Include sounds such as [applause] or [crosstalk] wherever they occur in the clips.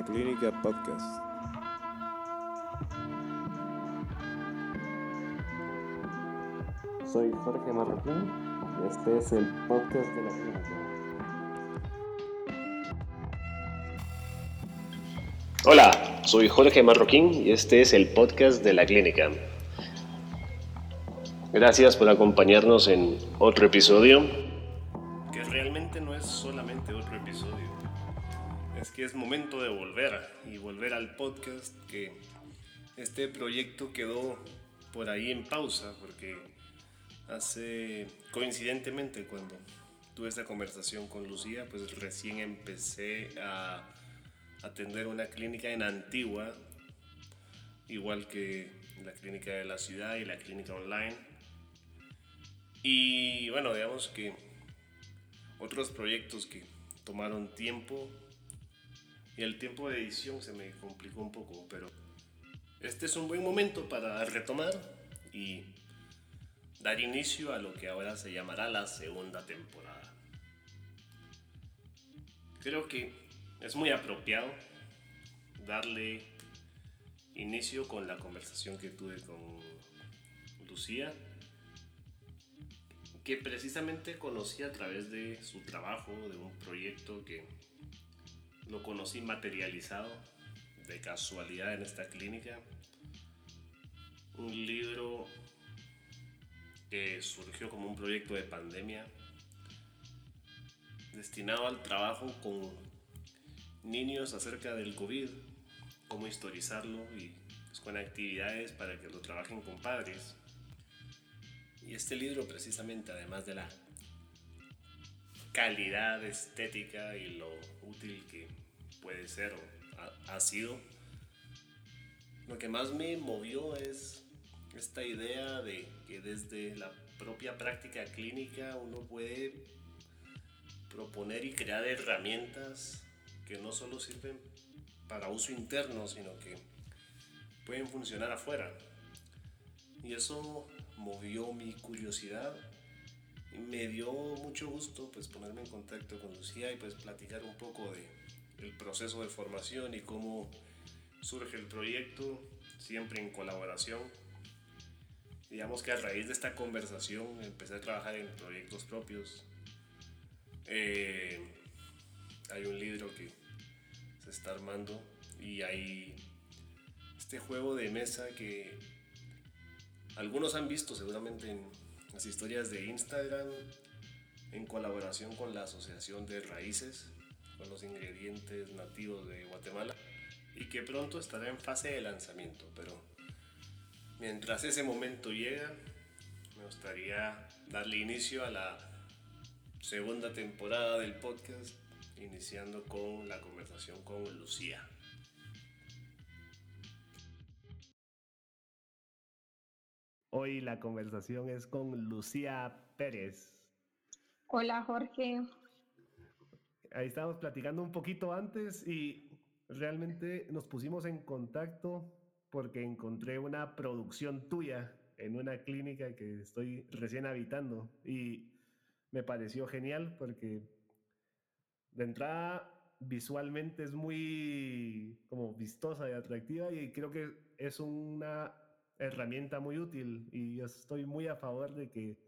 La Clínica Podcast. Soy Jorge Marroquín y este es el podcast de la clínica. Hola, soy Jorge Marroquín y este es el podcast de la clínica. Gracias por acompañarnos en otro episodio. Que realmente no es solamente otro episodio. Es momento de volver y volver al podcast que este proyecto quedó por ahí en pausa porque hace coincidentemente cuando tuve esta conversación con Lucía pues recién empecé a atender una clínica en Antigua igual que la clínica de la ciudad y la clínica online. Y bueno digamos que otros proyectos que tomaron tiempo y el tiempo de edición se me complicó un poco pero este es un buen momento para retomar y dar inicio a lo que ahora se llamará la segunda temporada. Creo que es muy apropiado darle inicio con la conversación que tuve con Lucía, que precisamente conocí a través de su trabajo, de un proyecto que lo conocí materializado de casualidad en esta clínica. Un libro que surgió como un proyecto de pandemia destinado al trabajo con niños acerca del COVID, cómo historizarlo y pues, con actividades para que lo trabajen con padres. Y este libro precisamente, además de la calidad estética y lo útil que puede ser o ha, ha sido, lo que más me movió es esta idea de que desde la propia práctica clínica uno puede proponer y crear herramientas que no solo sirven para uso interno, sino que pueden funcionar afuera. Y eso movió mi curiosidad y me dio mucho gusto pues ponerme en contacto con Lucía y pues platicar un poco de el proceso de formación y cómo surge el proyecto, siempre en colaboración digamos que a raíz de esta conversación empecé a trabajar en proyectos propios. Eh, hay un libro que se está armando y hay este juego de mesa que algunos han visto seguramente en las historias de Instagram en colaboración con la Asociación de Raíces, con los ingredientes nativos de Guatemala y que pronto estará en fase de lanzamiento, pero Mientras ese momento llega, me gustaría darle inicio a la segunda temporada del podcast, iniciando con la conversación con Lucía. Hoy la conversación es con Lucía Pérez. Hola Jorge. Ahí estábamos platicando un poquito antes y realmente nos pusimos en contacto porque encontré una producción tuya en una clínica que estoy recién habitando y me pareció genial porque de entrada visualmente es muy como vistosa y atractiva y creo que es una herramienta muy útil y yo estoy muy a favor de que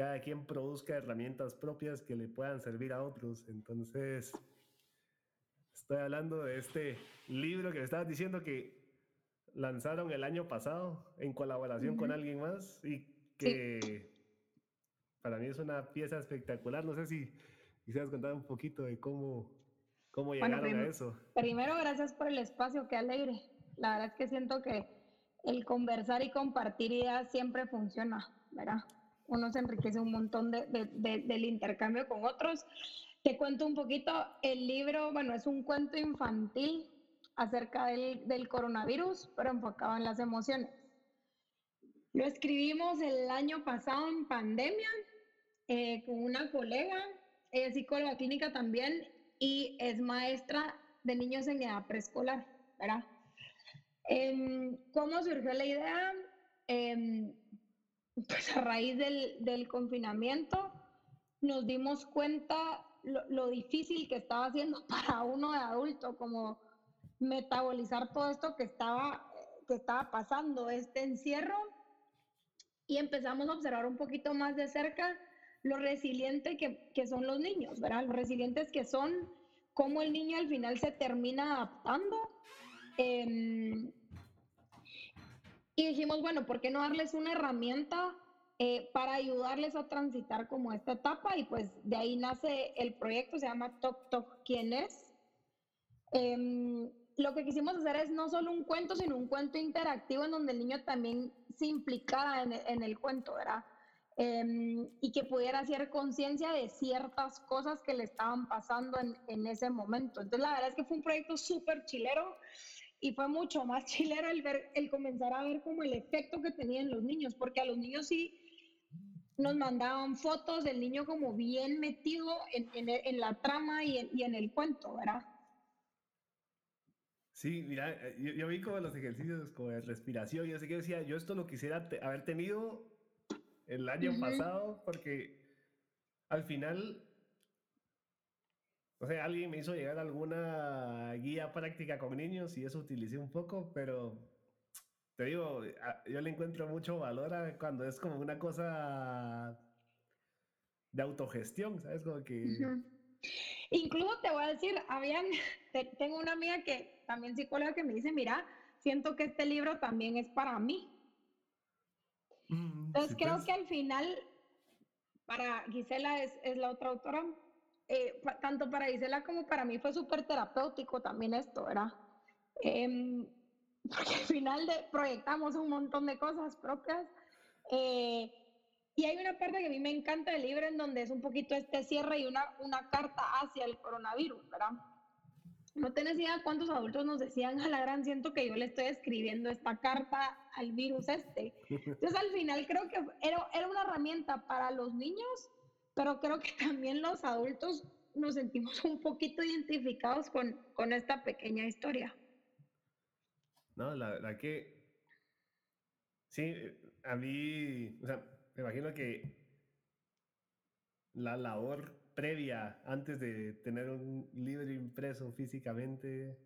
cada quien produzca herramientas propias que le puedan servir a otros. Entonces, estoy hablando de este libro que me estabas diciendo que lanzaron el año pasado en colaboración con alguien más y que para mí es una pieza espectacular. No sé si quisieras contar un poquito de cómo, cómo llegaron a eso. Primero, gracias por el espacio, qué alegre. La verdad es que siento que el conversar y compartir ideas siempre funciona, ¿verdad? Uno se enriquece un montón de, del intercambio con otros. Te cuento un poquito, el libro, bueno, es un cuento infantil acerca del, del coronavirus, pero enfocado en las emociones. Lo escribimos el año pasado en pandemia eh, con una colega, es psicóloga clínica también y es maestra de niños en edad preescolar, ¿verdad? Em, ¿Cómo surgió la idea? Em, pues a raíz del, del, confinamiento nos dimos cuenta lo, lo difícil que estaba haciendo [laughs] para uno de adulto, como metabolizar todo esto que estaba, que estaba pasando, este encierro, y empezamos a observar un poquito más de cerca lo resiliente que, que son los niños, ¿verdad? Los resilientes que son, cómo el niño al final se termina adaptando. Em, y dijimos, bueno, ¿por qué no darles una herramienta eh, para ayudarles a transitar como esta etapa? Y pues de ahí nace el proyecto, se llama Toc Toc ¿Quién es? Em, lo que quisimos hacer es no solo un cuento, sino un cuento interactivo en donde el niño también se implicara en, el cuento, ¿verdad? Em, y que pudiera hacer conciencia de ciertas cosas que le estaban pasando en, en, ese momento. Entonces, la verdad es que fue un proyecto súper chilero y fue mucho más [laughs] chilero el, ver, el comenzar a ver como el efecto que tenían los niños, porque a los niños sí nos mandaban fotos del niño como bien metido en, en, la trama y, y en el cuento, ¿verdad? Sí, mira, eh, yo, vi como los ejercicios como de respiración, yo sé que decía, yo esto lo quisiera haber tenido el año pasado, porque al final, o sea, alguien me hizo llegar alguna guía práctica con niños y eso utilicé un poco, pero te digo, yo le encuentro mucho valor a cuando es como una cosa de autogestión, ¿sabes? Como que... Incluso te voy a decir, habían, [laughs] tengo una amiga que también psicóloga que me dice, mira, siento que este libro también es para mí. Mm, Entonces creo pues. que al final, para Gisela es, es la otra autora, eh, tanto para Gisela como para mí fue súper terapéutico también esto, ¿verdad? Em, [laughs] porque al final de, proyectamos un montón de cosas propias. Eh, y hay una parte que a mí me encanta del libro en donde es un poquito este cierre y una, una carta hacia el coronavirus, ¿verdad? No tenés idea cuántos adultos nos decían a la gran siento que yo le estoy escribiendo esta carta al virus este. [laughs] Entonces al final creo que era, era una herramienta para los niños, pero creo que también los adultos nos sentimos un poquito identificados con, con esta pequeña historia. No, la verdad que sí, a mí, o sea, me imagino que la labor previa antes de tener un libro impreso físicamente,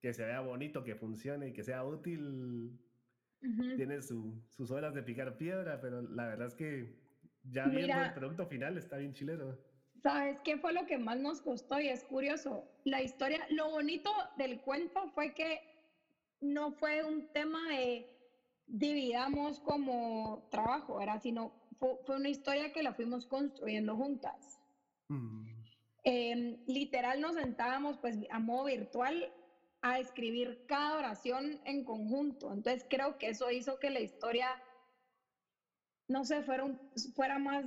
que se vea bonito, que funcione y que sea útil, tiene sus horas de picar piedra, pero la verdad es que ya viendo el producto final está bien chileno. ¿Sabes qué fue lo que más nos costó? Y es curioso, la historia, lo bonito del cuento fue que no fue un tema de dividamos como trabajo, era sino fue, una historia que la fuimos construyendo juntas. Mm. Em, literal nos sentábamos pues a modo virtual a escribir cada oración en conjunto. Entonces creo que eso hizo que la historia, no sé, fuera, fuera más,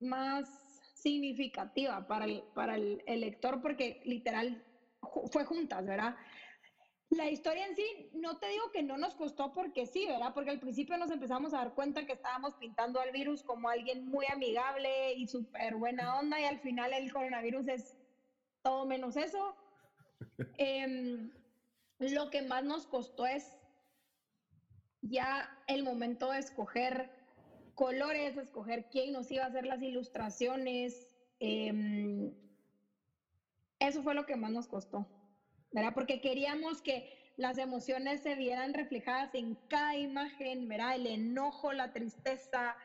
más significativa para el, para el, el lector porque literal fue juntas, ¿verdad? La historia en sí, no te digo que no nos costó porque sí, ¿verdad? Porque al principio nos empezamos a dar cuenta que estábamos pintando al virus como alguien muy amigable y súper buena onda y al final el coronavirus es todo menos eso. [laughs] Em, lo que más nos costó es ya el momento de escoger colores, escoger quién nos iba a hacer las ilustraciones. Em, eso fue lo que más nos costó. ¿verdad? Porque queríamos que las emociones se vieran reflejadas en cada imagen, ¿verdad? El enojo, la tristeza.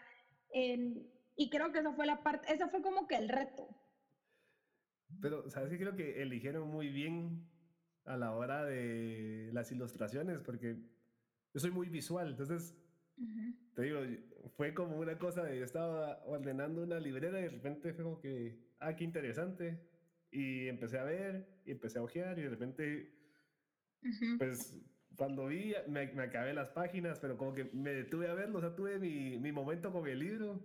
y creo que esa fue la parte, esa fue como que el reto. Pero, ¿sabes qué? Creo que eligieron muy bien a la hora de las ilustraciones, porque yo soy muy visual, entonces, te digo, fue como una cosa de, yo estaba ordenando una librera y de repente fue como que, ah, qué interesante, y empecé a ver y empecé a ojear y de repente, pues cuando vi, me, me, acabé las páginas, pero como que me detuve a verlo, o sea, tuve mi, mi momento con el libro.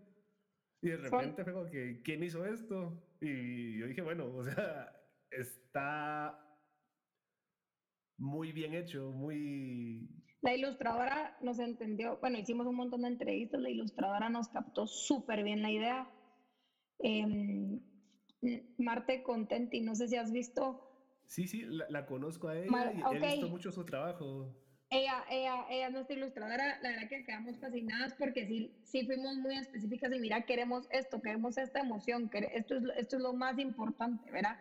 Y de repente fue como que, ¿quién hizo esto? Y yo dije, bueno, o sea, está muy bien hecho, muy... La ilustradora nos entendió, bueno, hicimos un montón de entrevistas, la ilustradora nos captó súper bien la idea. Eh, Marte Contenti, no sé si has visto. Sí, sí, la, conozco a ella y he visto mucho su trabajo. ella, ella, ella es nuestra ilustradora, la verdad que quedamos fascinadas porque sí, sí fuimos muy específicas y mira, queremos esto, queremos esta emoción, que esto es, esto es lo más importante, ¿verdad?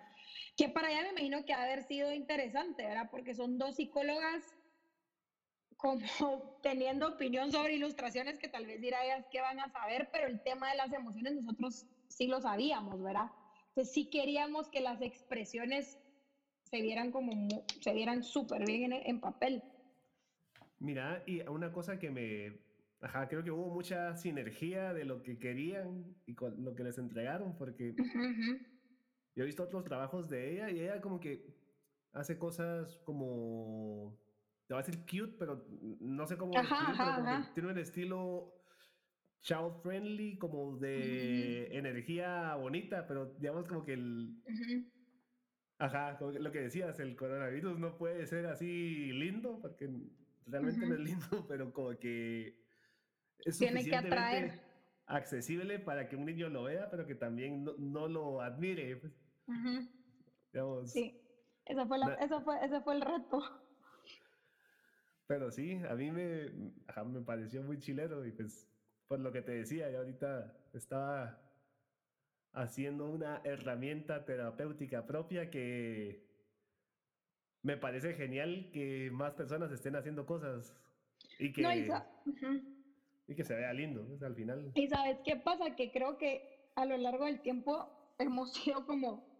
Que para ella me imagino que ha haber sido interesante, ¿verdad? Porque son dos psicólogas como [laughs] teniendo opinión sobre ilustraciones que tal vez dirá ellas que van a saber, pero el tema de las emociones nosotros sí lo sabíamos, ¿verdad? Entonces sí queríamos que las expresiones se vieran como, se vieran súper bien en, en papel. Mira, y una cosa que me... Ajá, creo que hubo mucha sinergia de lo que querían y con lo que les entregaron, porque yo he visto otros trabajos de ella y ella como que hace cosas como... Te va a decir cute, pero no sé cómo... tiene un estilo child friendly, como de energía bonita, pero digamos como que el... Ajá, como lo que decías, el coronavirus no puede ser así lindo, porque realmente no es lindo, [laughs] pero como que es Tiene que atraer. accesible para que un niño lo vea, pero que también no, lo admire. Pues. sí, eso fue, eso, fue, ese fue el reto. Pero sí, a mí me, me pareció muy chilero y pues por lo que te decía, yo ahorita estaba haciendo una herramienta terapéutica propia que me parece genial que más personas estén haciendo cosas y que, y que se vea lindo pues, al final. Y sabes qué pasa, que creo que a lo largo del tiempo hemos sido como,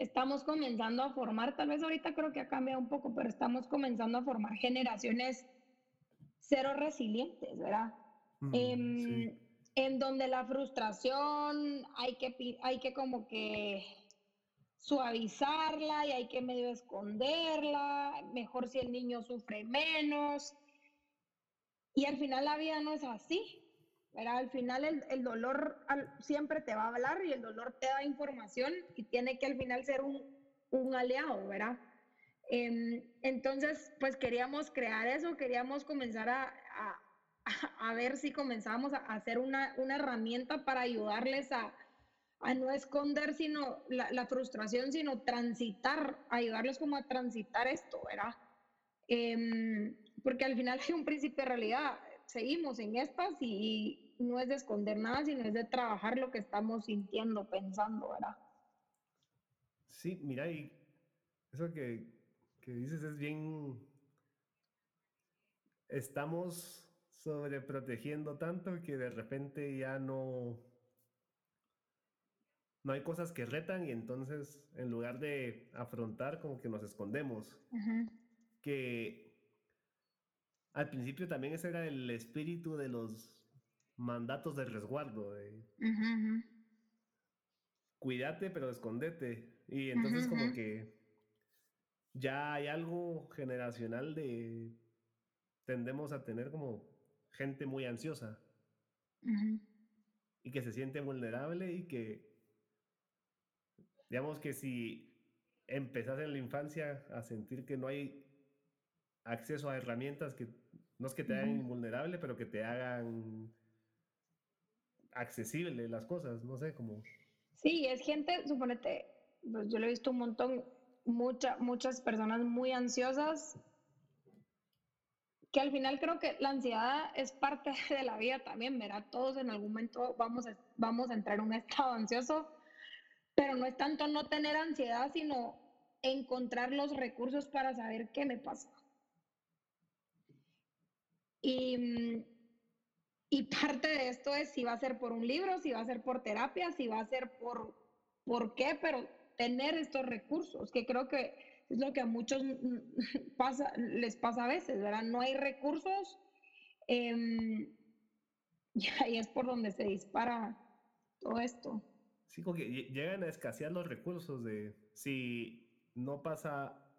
estamos comenzando a formar, tal vez ahorita creo que ha cambiado un poco, pero estamos comenzando a formar generaciones cero resilientes, ¿verdad? Em, en donde la frustración hay que, hay que como que suavizarla y hay que medio esconderla, mejor si el niño sufre menos. Y al final la vida no es así, ¿verdad? Al final el, dolor siempre te va a hablar y el dolor te da información y tiene que al final ser un, aliado, ¿verdad? Em, entonces, pues queríamos crear eso, queríamos comenzar a, a, [laughs] ver si comenzábamos a hacer una, una herramienta para ayudarles a, a no esconder sino la, frustración, sino transitar, ayudarles como a transitar esto, ¿verdad? Em, porque al final hay un principio de realidad, seguimos en estas y, no es de esconder nada, sino es de trabajar lo que estamos sintiendo, pensando, ¿verdad? Sí, mira, y eso que, que dices es bien... Estamos sobreprotegiendo tanto que de repente ya no no hay cosas que retan y entonces en lugar de afrontar como que nos escondemos. Que al principio también ese era el espíritu de los mandatos de resguardo. De, Cuídate pero escondete. Y entonces como que ya hay algo generacional de... Tendemos a tener como gente muy ansiosa. Y que se siente vulnerable y que digamos que si empezás en la infancia a sentir que no hay acceso a herramientas que no es que te hagan invulnerable, pero que te hagan accesible las cosas, no sé, como... Sí, es gente, suponete, pues yo lo he visto un montón, mucha, muchas personas muy ansiosas, que al final creo que la ansiedad es parte [laughs] de la vida también, ¿verdad? Todos en algún momento vamos a, vamos a entrar en un [laughs] estado ansioso, pero no es tanto no tener ansiedad, sino encontrar los recursos para saber qué me pasa. Y, y parte de esto es si va a ser por un libro, si va a ser por terapia, si va a ser por, por qué, pero tener estos recursos, que creo que es lo que a muchos [laughs] pasa, les pasa a veces, ¿verdad? No hay recursos em, [laughs] y ahí es por donde se dispara todo esto. Sí, como que llegan a escasear los recursos de si no pasa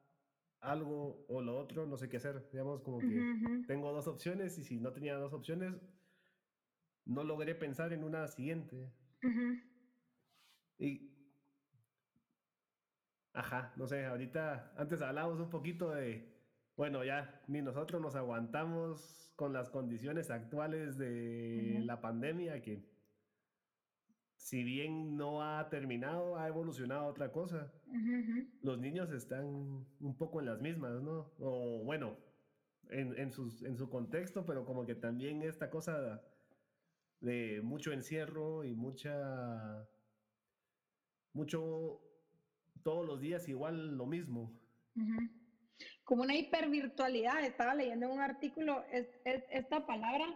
algo o lo otro, no sé qué hacer. Digamos, como que tengo dos opciones y si no tenía dos opciones, no logré pensar en una siguiente. Y. Ajá, no sé, ahorita, antes hablábamos un poquito de, bueno, ya ni nosotros nos aguantamos con las condiciones actuales de la pandemia, que si bien no ha terminado, ha evolucionado otra cosa. Los niños están un poco en las mismas, ¿no? O bueno, en, en, sus, en su contexto, pero como que también esta cosa de mucho encierro y mucha, mucho, todos los días igual lo mismo. Como una hipervirtualidad, estaba leyendo un artículo, es, esta palabra,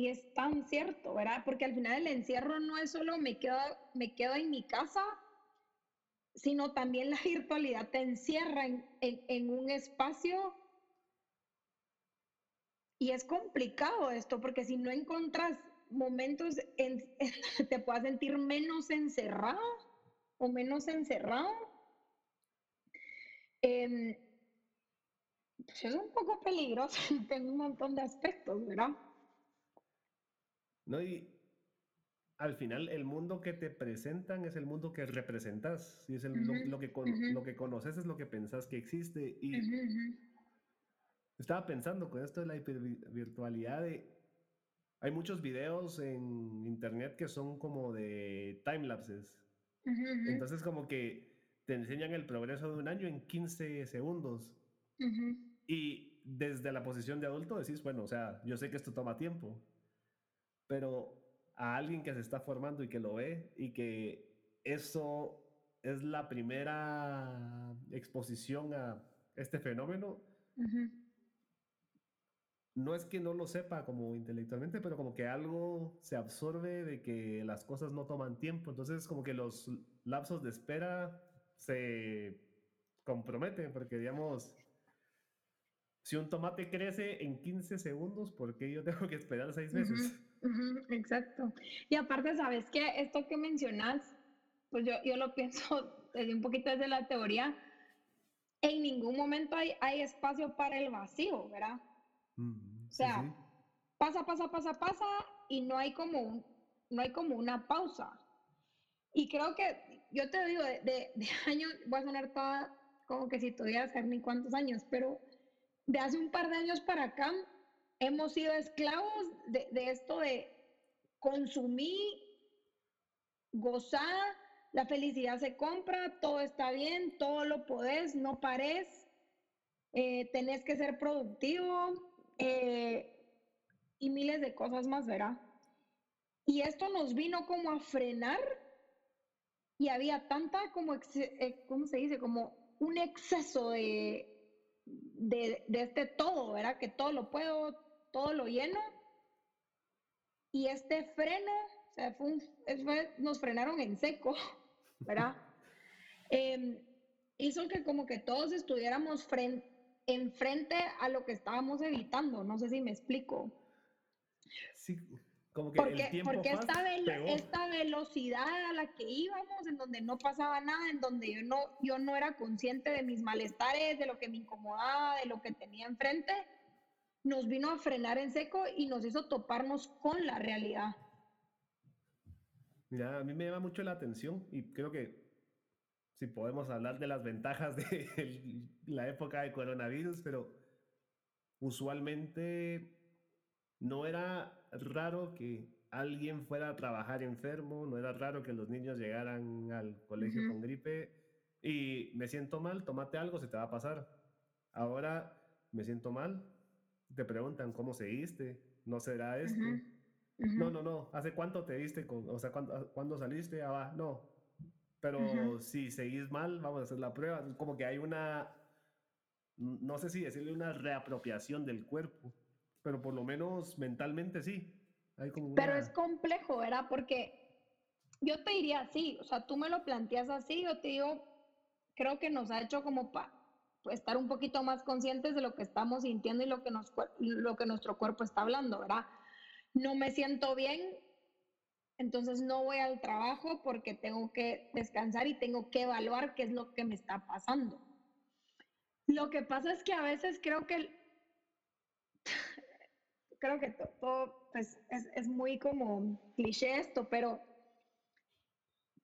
y es tan cierto, ¿verdad? Porque al final el encierro no es solo me quedo, me quedo en mi casa, sino también la [laughs] virtualidad te encierra en, en un espacio y es complicado esto, porque si no encuentras momentos en, te puedas sentir menos encerrado o menos encerrado, em, pues es un poco peligroso [laughs] en un montón de aspectos, ¿verdad? No, y al final el mundo que te presentan es el mundo que representas. Y es el, lo, que lo que conoces es lo que pensás que existe. Y estaba pensando con esto de la virtualidad Hay muchos videos en internet que son como de timelapses. Entonces como que te enseñan el progreso de un año en 15 segundos. Y desde la posición de adulto decís, bueno, o sea, yo sé que esto toma tiempo, pero a alguien que se está formando y que lo ve y que eso es la primera exposición a este fenómeno, no es que no lo sepa como intelectualmente, pero como que algo se absorbe de que las cosas no toman tiempo. Entonces, como que los lapsos de espera se comprometen, porque digamos, si un tomate crece en 15 segundos, ¿por qué yo tengo que esperar seis meses? Exacto. Y aparte, ¿sabes qué? Esto que mencionas, pues yo, yo lo pienso [laughs] desde un poquito desde la teoría, en ningún momento hay, hay espacio para el vacío, ¿verdad? o sea, pasa, pasa, pasa, pasa y no hay como no hay como una pausa. Y creo que, yo te digo, de, de, [laughs] años, voy a sonar toda como que si tuviera ser ni cuántos años, pero de hace un par de años para acá hemos sido esclavos de, de esto de consumir, gozar, la felicidad se compra, todo está bien, todo lo podés, no pares, eh, tenés que ser productivo, eh, y miles de cosas más, ¿verdad? Y esto nos vino como a frenar y había tanta como, eh, ¿cómo se dice? Como un exceso de, de, este todo, ¿verdad? Que todo lo puedo, todo lo lleno. Y este freno, o sea, fue nos frenaron en seco, [laughs] ¿verdad? Em, hizo que como que todos estuviéramos frente enfrente a lo que estábamos evitando. No sé si me explico. Sí, como que porque, el tiempo porque esta, esta velocidad a la que íbamos, en donde no pasaba nada, en donde yo no, yo no era consciente de mis malestares, de lo que me incomodaba, de lo que tenía enfrente, nos vino a frenar en seco y nos hizo toparnos con la realidad. Mira, a mí me llama mucho la atención y creo que si podemos hablar de las ventajas de [laughs] la época de coronavirus, pero usualmente no era raro que alguien fuera a trabajar enfermo, no era raro que los niños llegaran al colegio con gripe y me siento mal, tómate algo, se te va a pasar. Ahora me siento mal, te preguntan cómo se diste, no será esto. No, no, no, ¿hace cuánto te diste? o sea, ¿cuándo, ¿cuándo saliste? Ah, va, no, pero si seguís mal, vamos a hacer la prueba. Como que hay una, no sé si decirle una reapropiación del cuerpo, pero por lo menos mentalmente sí. Pero es complejo, ¿verdad? Porque yo te diría así, o sea, tú me lo planteas así, yo te digo, creo que nos ha hecho como para pues, estar un poquito más conscientes de lo que estamos sintiendo y lo que, nos, lo que nuestro cuerpo está hablando, ¿verdad? No me siento bien, entonces no voy al trabajo porque tengo que descansar y tengo que evaluar qué es lo que me está pasando. Lo que pasa es que a veces creo que [laughs] creo que todo pues, es, muy como cliché esto, pero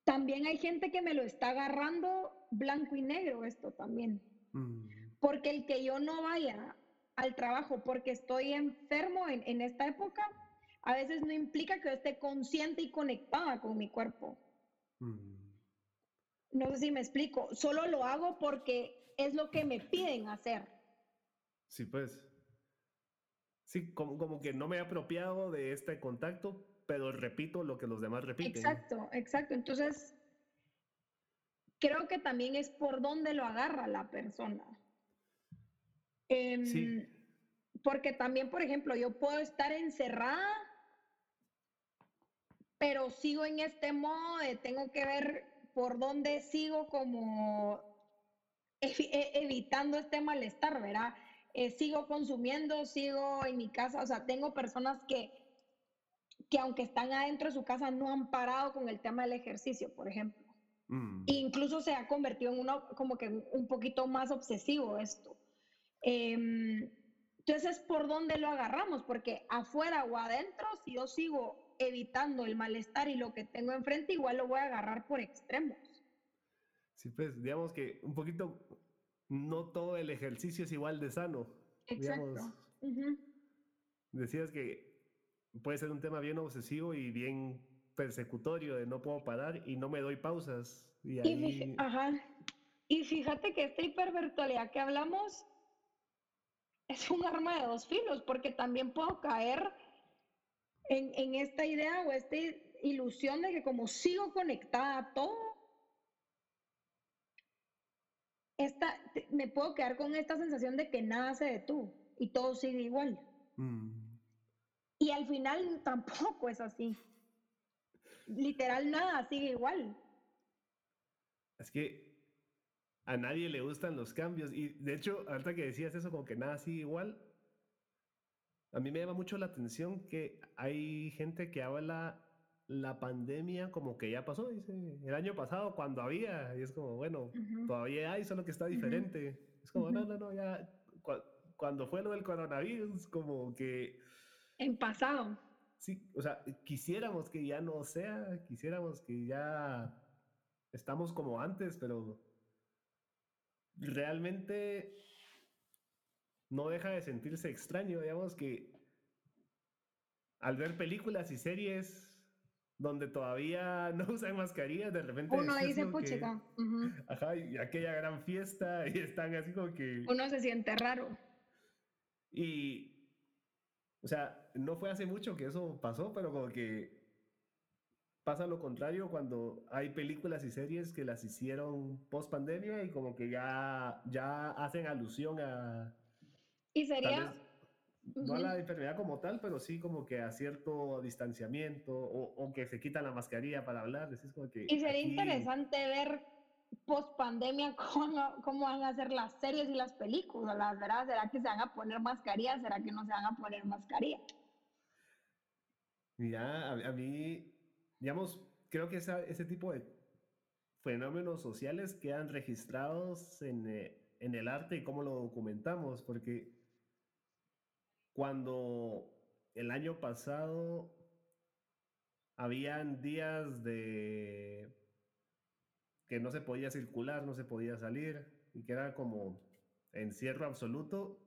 también hay gente que me lo está agarrando blanco y negro esto también. Mm. Porque el que yo no vaya al trabajo porque estoy enfermo en, en esta época, a veces no implica que yo esté consciente y conectada con mi cuerpo. Mm. No sé si me explico, solo lo hago porque es lo que me piden hacer. Sí, pues. Sí, como, como que no me he apropiado de este contacto, pero repito lo que los demás repiten. Exacto, exacto. Entonces, creo que también es por dónde lo agarra la persona. sí. Em, porque también, por ejemplo, yo puedo estar encerrada, pero sigo en este modo de tengo que ver por dónde sigo como e, evitando este malestar, ¿verdad? Eh, sigo consumiendo, sigo en mi casa, o sea, tengo personas que, que aunque están adentro de su casa no han parado con el tema del ejercicio, por ejemplo. Mm. Incluso se ha convertido en uno como que un poquito más obsesivo esto. Em, entonces, ¿por dónde lo agarramos? Porque afuera o adentro, si yo sigo evitando el malestar y lo que tengo enfrente, igual lo voy a agarrar por extremos. Sí, pues digamos que un poquito, no todo el ejercicio es igual de sano. Exacto. Decías que puede ser un tema bien obsesivo y bien persecutorio de no puedo parar y no me doy pausas. Y, ahí... Ajá. y fíjate que esta hipervirtualidad que hablamos es un arma de dos filos, porque también puedo caer en, en esta idea o esta ilusión de que como sigo conectada a todo, esta, me puedo quedar con esta sensación de que nada se detuvo y todo sigue igual. Mm. Y al final tampoco es así. Literal nada sigue igual. Es que a nadie le gustan los cambios. Y de hecho, ahorita que decías eso, como que nada sigue igual, a mí me llama mucho la atención que hay gente que habla la pandemia como que ya pasó, dice, el año pasado cuando había, y es como, bueno, todavía hay, solo que está diferente. Es como, no, no, no, ya, cuando fue lo del coronavirus, como que... En pasado. Sí, o sea, quisiéramos que ya no sea, quisiéramos que ya estamos como antes, pero realmente no deja de sentirse extraño, digamos que al ver películas y series donde todavía [laughs] no usan mascarillas, de repente... Uno dice, puchica. Ajá, y aquella gran fiesta y están así como que... Uno se siente raro. Y, o sea, no fue hace mucho que eso pasó, pero como que pasa lo contrario cuando hay películas y series que las hicieron post pandemia y como que ya, ya hacen alusión a... Y sería... no a la enfermedad como tal, pero sí como que a cierto distanciamiento o, que se quitan la mascarilla para hablar. como que y sería interesante ver post pandemia [laughs] cómo, cómo, van a ser las series y las películas, ¿verdad? ¿Será que se van a poner mascarilla? ¿Será que no se van a poner mascarilla? Mira, a mí digamos, creo que ese tipo de fenómenos sociales quedan registrados en, eh, en el arte y cómo lo documentamos, porque cuando el año pasado habían días de que no se podía circular, no se podía salir y que era como encierro absoluto,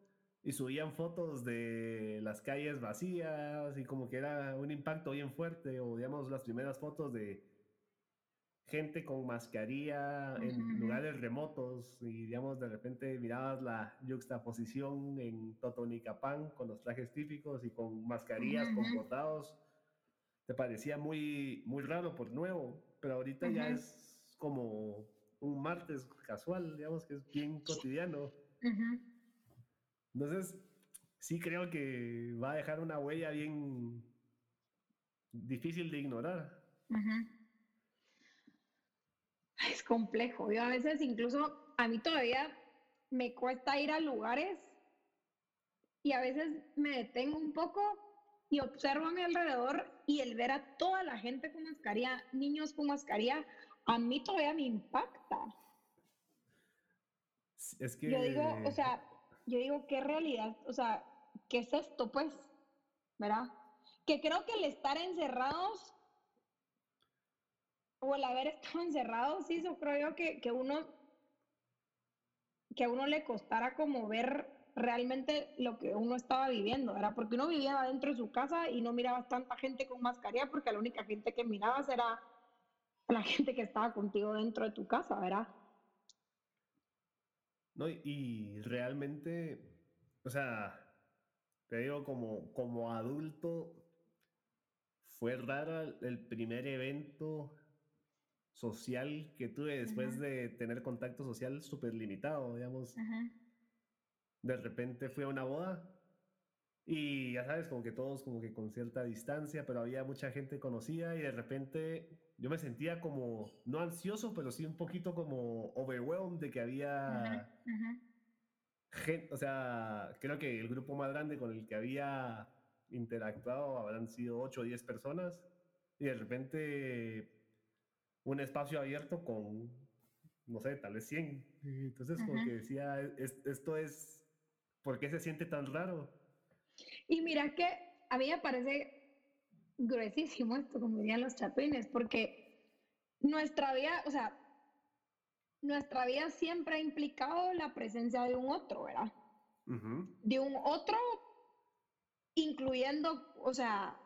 y subían fotos de las calles vacías y como que era un impacto bien fuerte o digamos las primeras fotos de gente con mascarilla en lugares remotos y digamos de repente mirabas la juxtaposición en Totonicapán con los trajes típicos y con mascarillas con bordados te parecía muy muy raro por nuevo pero ahorita ya es como un martes casual digamos que es bien cotidiano entonces, sí creo que va a dejar una huella bien difícil de ignorar. Es complejo. Yo a veces incluso, a mí todavía me cuesta ir a lugares y a veces me detengo un poco y observo a mi alrededor y el ver a toda la gente con mascarilla, niños con mascarilla, a mí todavía me impacta. Es que... Yo digo, o sea, yo digo, ¿qué realidad? O sea, ¿qué es esto, pues? ¿Verdad? Que creo que el estar encerrados o el haber estado encerrados sí, eso creo yo que, que uno que a uno le costara como ver realmente lo que uno estaba viviendo, ¿verdad? Porque uno vivía dentro de su casa y no miraba tanta gente con mascarilla porque la única gente que mirabas era la gente que estaba contigo dentro de tu casa, ¿verdad? No, y realmente o sea, te digo, como, como adulto, fue raro el primer evento social que tuve después de tener contacto social súper limitado, digamos. De repente fui a una boda y ya sabes, como que todos como que con cierta distancia, pero había mucha gente conocida y de repente yo me sentía como, no ansioso, pero sí un poquito como overwhelmed de que había gente, o sea, creo que el grupo más grande con el que había interactuado habrán sido 8 o 10 personas y de repente un espacio abierto con, no sé, tal vez 100. Entonces, como que decía, esto es, ¿por qué se siente tan raro? Y mira que a mí me parece gruesísimo esto, como dirían los chapines, porque nuestra vida, o sea, nuestra vida siempre ha implicado la presencia de un otro, ¿verdad? De un otro, incluyendo, o sea,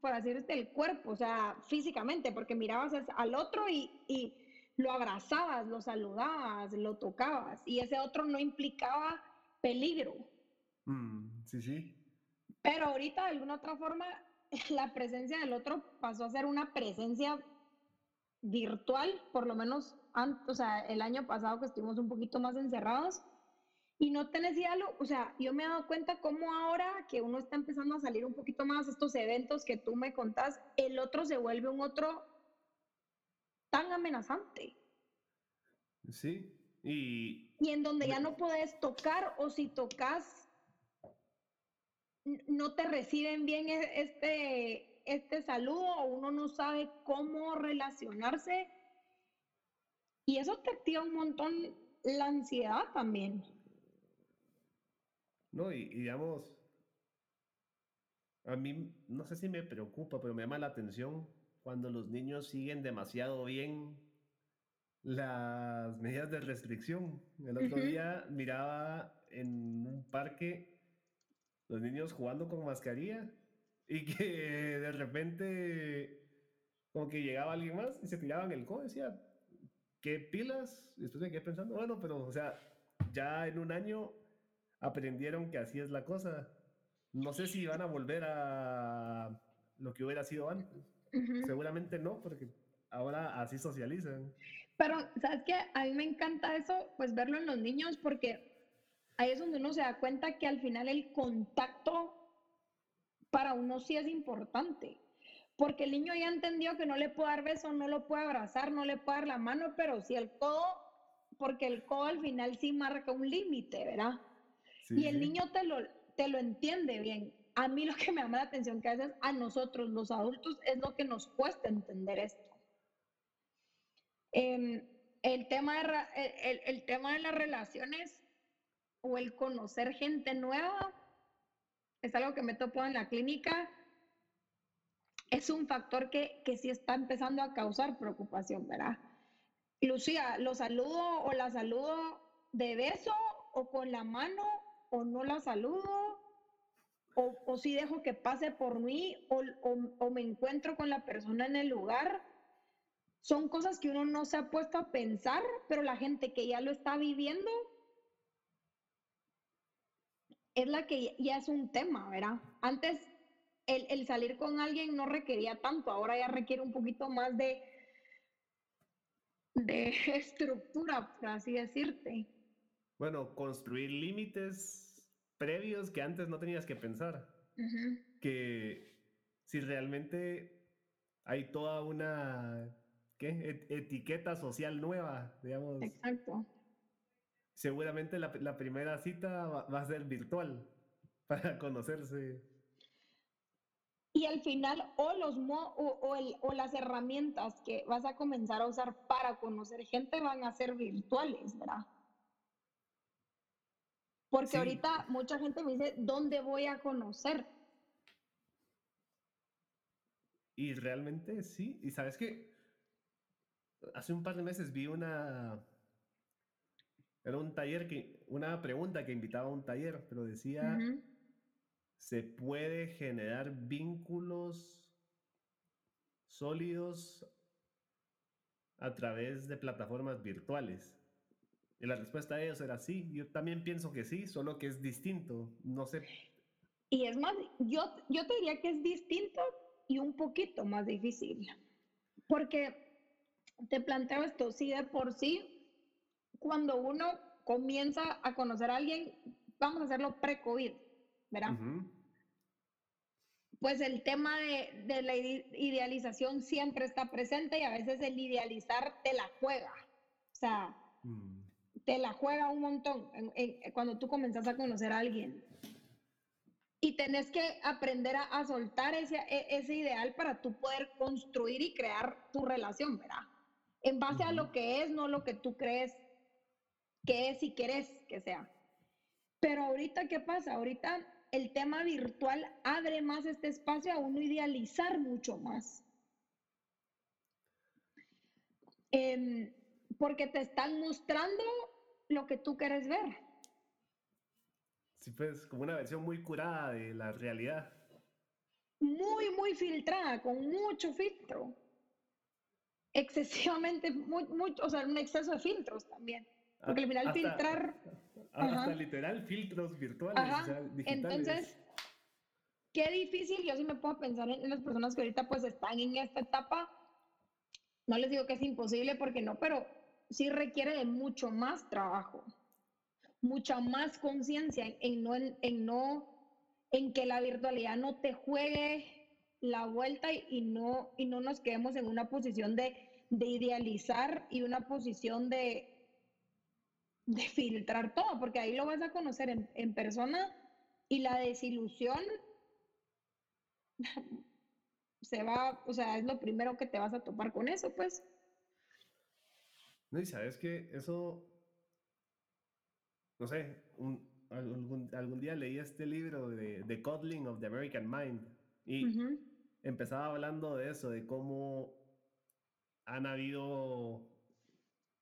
por decirte, el cuerpo, o sea, físicamente, porque mirabas al otro y, y lo abrazabas, lo saludabas, lo tocabas, y ese otro no implicaba peligro. Mm, sí, sí. Pero ahorita, de alguna otra forma, [laughs] la presencia del otro pasó a ser una presencia virtual, por lo menos o sea, el año pasado que estuvimos un poquito más encerrados, y no tenés diálogo, o sea, yo me he dado cuenta cómo ahora que uno está empezando a salir un poquito más estos eventos que tú me contás, el otro se vuelve un otro tan amenazante. Sí, y... Y en donde ya no puedes tocar o si tocas, no te reciben bien e, este, este saludo o uno no sabe cómo relacionarse. Y eso te activa un montón la ansiedad también. No, y, digamos, a mí no sé si me preocupa, pero me llama la atención cuando los niños siguen demasiado bien las medidas de restricción. El otro día miraba en un parque los niños jugando con mascarilla y que de repente como que llegaba alguien más y se tiraban el codo, decía, ¿qué pilas? Y después me quedé pensando, bueno, pero o sea, ya en un año aprendieron que así es la cosa. No sé si van a volver a lo que hubiera sido antes. Seguramente no, porque ahora así socializan. Pero, ¿sabes qué? A mí me encanta eso, pues verlo en los niños, porque ahí es donde uno se da cuenta que al final el contacto para uno sí es importante. Porque el niño ya entendió que no le puede dar beso, no lo puede abrazar, no le puede dar la mano, pero sí el codo, porque el codo al final sí marca un límite, ¿verdad? y el niño te lo, te lo entiende bien. A mí lo que me llama la atención que a veces a nosotros, los adultos, es lo que nos cuesta entender esto. Em, el, tema de, el, el, tema de las relaciones o el conocer gente nueva es algo que me topo en la clínica. Es un factor que, que sí está empezando a causar preocupación, ¿verdad? Lucía, ¿lo saludo o la saludo de beso o con la mano o no la saludo, o, si dejo que pase por mí, o, me encuentro con la persona en el lugar. Son cosas que uno no se ha puesto a pensar, pero la gente que ya lo está viviendo es la que ya es un tema, ¿verdad? Antes el, el, salir con alguien no requería tanto, ahora ya requiere un poquito más de, de [laughs] estructura, por así decirte. Bueno, construir límites previos que antes no tenías que pensar. Que si realmente hay toda una ¿qué? etiqueta social nueva, digamos. Exacto. Seguramente la, primera cita va, a ser virtual [laughs] para conocerse. Y al final, o, los o, el, o las herramientas que vas a comenzar a usar para conocer gente van a ser virtuales, ¿verdad? Porque ahorita mucha gente me dice, ¿dónde voy a conocer? Y realmente sí. Y sabes que hace un par de meses vi una... Era un taller que, una pregunta que invitaba a un taller, pero decía, ¿se puede generar vínculos sólidos a través de plataformas virtuales? Y la respuesta de ellos era sí. Yo también pienso que sí, solo que es distinto. No sé. Y es más, yo, yo te diría que es distinto y un poquito más difícil. Porque te planteo esto, sí de por sí, cuando uno comienza a conocer a alguien, vamos a hacerlo pre-COVID, ¿verdad? Pues el tema de, de, la idealización siempre está presente y a veces el idealizar te la juega. O sea, mm. te la juega un montón cuando tú comenzas a conocer a alguien. Y tenés que aprender a, soltar ese, e, ese, ideal para tú poder construir y crear tu relación, ¿verdad? En base a lo que es, no lo que tú crees que es y querés que sea. Pero ahorita, ¿qué pasa? Ahorita el tema virtual abre más este espacio a uno idealizar mucho más. Em, porque te están mostrando lo que tú quieres ver. Sí, pues como una versión muy curada de la realidad. Muy, muy filtrada, con mucho filtro. Excesivamente, muy, mucho, o sea, un exceso de filtros también. Porque al final filtrar... Hasta literal filtros virtuales. Entonces, qué difícil, yo sí me puedo pensar en, las personas que ahorita pues están en esta etapa. No les digo que es imposible porque no, pero sí requiere de mucho más trabajo, mucha más conciencia en, no, en, no, en que la virtualidad no te juegue la vuelta y, no, y no nos quedemos en una posición de, de idealizar y una posición de, de filtrar todo, porque ahí lo vas a conocer en, persona y la desilusión [laughs] se va, o sea, es lo primero que te vas a topar con eso, pues. No, y sabes que eso, no sé, algún, día leí este libro de The Coddling of the American Mind y empezaba hablando de eso, de cómo han habido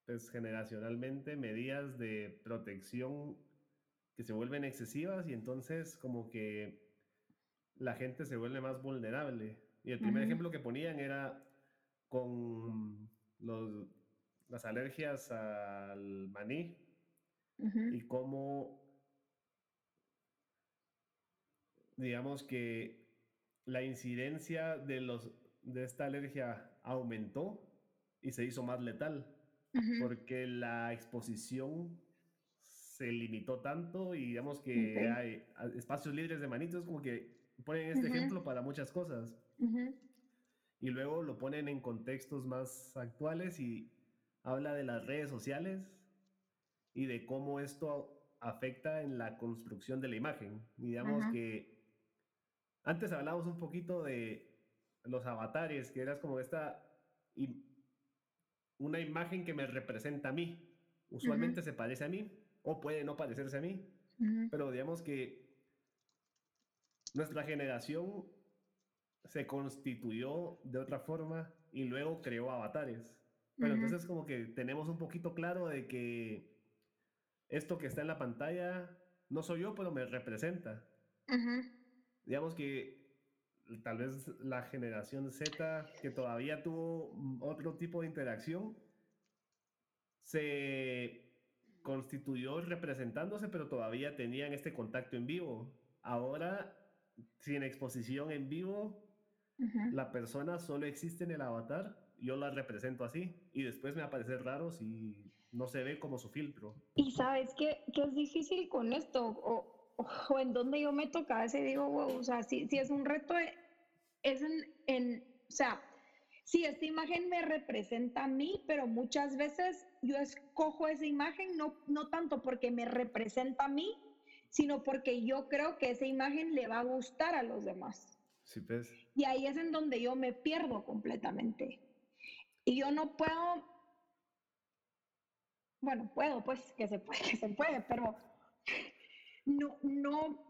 pues, generacionalmente medidas de protección que se vuelven excesivas y entonces como que la gente se vuelve más vulnerable. Y el primer ejemplo que ponían era con los, las alergias al maní y cómo, digamos que la incidencia de, los, de esta alergia aumentó y se hizo más letal porque la exposición se limitó tanto y digamos que hay espacios libres de manitos, como que ponen este ejemplo para muchas cosas. Y luego lo ponen en contextos más actuales y habla de las redes sociales y de cómo esto afecta en la construcción de la imagen. digamos que antes hablábamos un poquito de los avatares, que eras como esta una imagen que me representa a mí. Usualmente se parece a mí o puede no parecerse a mí, pero digamos que nuestra generación se constituyó de otra forma y luego creó avatares. Pero entonces como que tenemos un poquito claro de que esto que está en la pantalla no soy yo, pero me representa. Digamos que tal vez la generación Z, que todavía tuvo otro tipo de interacción, se constituyó representándose, pero todavía tenían este contacto en vivo. Ahora, sin exposición en vivo, la persona solo existe en el avatar, yo la represento así, y después me aparece raro si no se ve como su filtro. Y sabes qué, es difícil con esto, o, [laughs] o en donde yo me toca, ese digo, wow, o sea, si, si es un reto, eh, es en, en, o sea, sí, esta imagen me representa a mí, pero muchas veces yo escojo esa imagen no, no tanto porque me representa a mí, sino porque yo creo que esa imagen le va a gustar a los demás. Sí, pues. Y ahí es en donde yo me pierdo completamente. Y yo no puedo, bueno, puedo, pues, que se puede, [laughs] que se puede, pero no, no,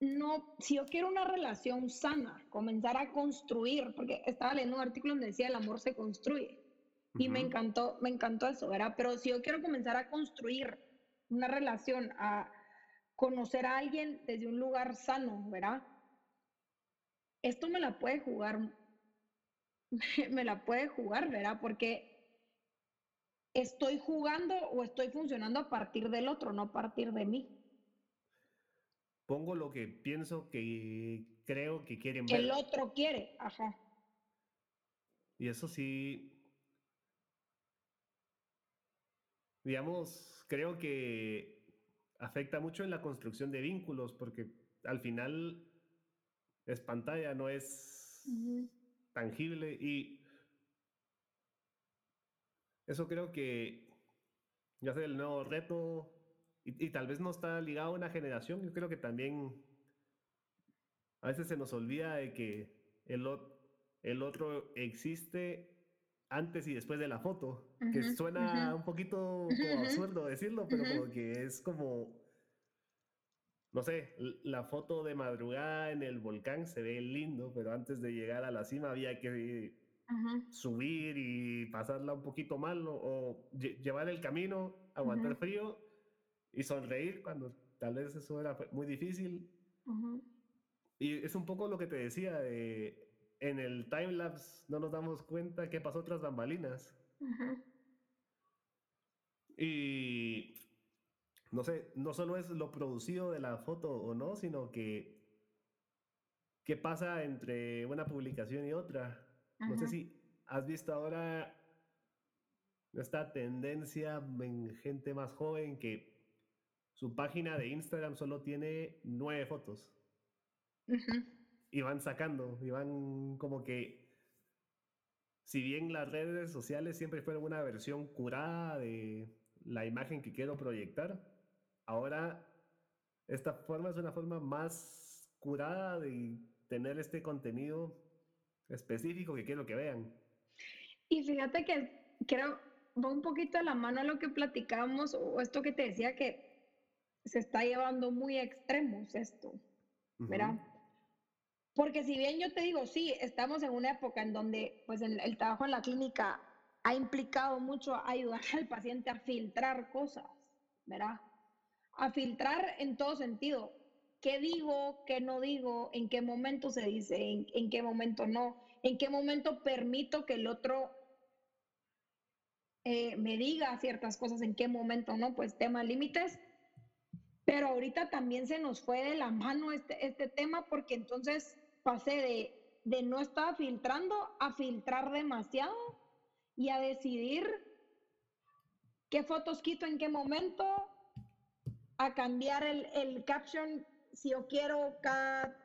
no, si yo quiero una relación sana, comenzar a construir, porque estaba leyendo un artículo donde decía el amor se construye. Y me encantó, me encantó eso, ¿verdad? Pero si yo quiero comenzar a construir una relación, a conocer a alguien desde un lugar sano, ¿verdad? Esto me la puede jugar, [laughs] me la puede jugar, ¿verdad? Porque estoy jugando o estoy funcionando a partir del otro, no a partir de mí. Pongo lo que pienso que creo que quieren ver. Que el otro quiere, ajá. Y eso sí, digamos, creo que afecta mucho en la construcción de vínculos, porque al final es pantalla, no es tangible y eso creo que ya sé el nuevo reto y, tal vez no está ligado a una generación, yo creo que también a veces se nos olvida de que el, el otro existe antes y después de la foto, que suena un poquito como absurdo decirlo, pero como que es como, no sé, la foto de madrugada en el volcán se ve lindo, pero antes de llegar a la cima había que subir y pasarla un poquito mal o, llevar el camino, aguantar frío y sonreír cuando tal vez eso era muy difícil. Y es un poco lo que te decía de en el timelapse no nos damos cuenta que pasó otras bambalinas. Y no sé, no solo es lo producido de la foto o no, sino que qué pasa entre una publicación y otra. No sé si has visto ahora esta tendencia en gente más joven que su página de Instagram solo tiene nueve fotos y van sacando, y van como que, si bien las redes sociales siempre fueron una versión curada de la imagen que quiero proyectar, ahora esta forma es una forma más curada de tener este contenido específico que quiero que vean. Y fíjate que creo, va un poquito a la mano a lo que platicábamos, o esto que te decía que se está llevando muy extremos esto, ¿verdad? Porque si bien yo te digo, sí, estamos en una época en donde pues el, trabajo en la clínica ha implicado mucho ayudar [laughs] al paciente a filtrar cosas, ¿verdad? A filtrar en todo sentido. ¿Qué digo? ¿Qué no digo? ¿En qué momento se dice? ¿En, en qué momento no? ¿En qué momento permito que el otro eh, me diga ciertas cosas? ¿En qué momento no? Pues tema límites. Pero ahorita también se nos fue de la mano este, este tema porque entonces pasé de, no estar filtrando a filtrar demasiado y a decidir qué fotos quito en qué momento, a cambiar el, caption si yo quiero cada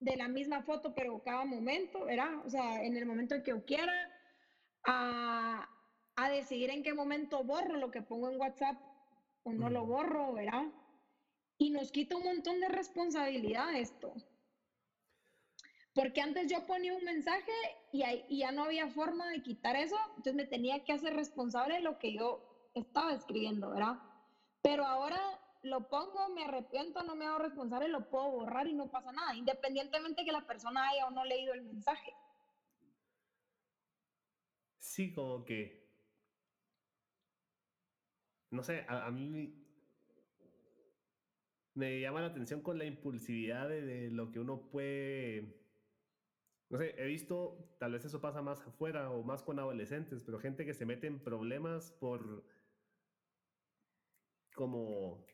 de la misma foto, pero cada momento, ¿verdad? O sea, en el momento en que yo quiera, a, a decidir en qué momento borro lo que pongo en WhatsApp o no lo borro, ¿verdad? Y nos quita un montón de responsabilidad esto. Porque antes yo ponía un mensaje y, ya no había forma de quitar eso, entonces me tenía que hacer responsable de lo que yo estaba escribiendo, ¿verdad? Pero ahora lo pongo, me arrepiento, no me hago responsable, lo puedo borrar y no pasa nada, independientemente que la persona haya o no leído el mensaje. Sí, como que, no sé, a, mí me llama la atención con la impulsividad de lo que uno puede no sé, he visto, tal vez eso pasa más afuera o más con adolescentes, pero gente que se mete en problemas por como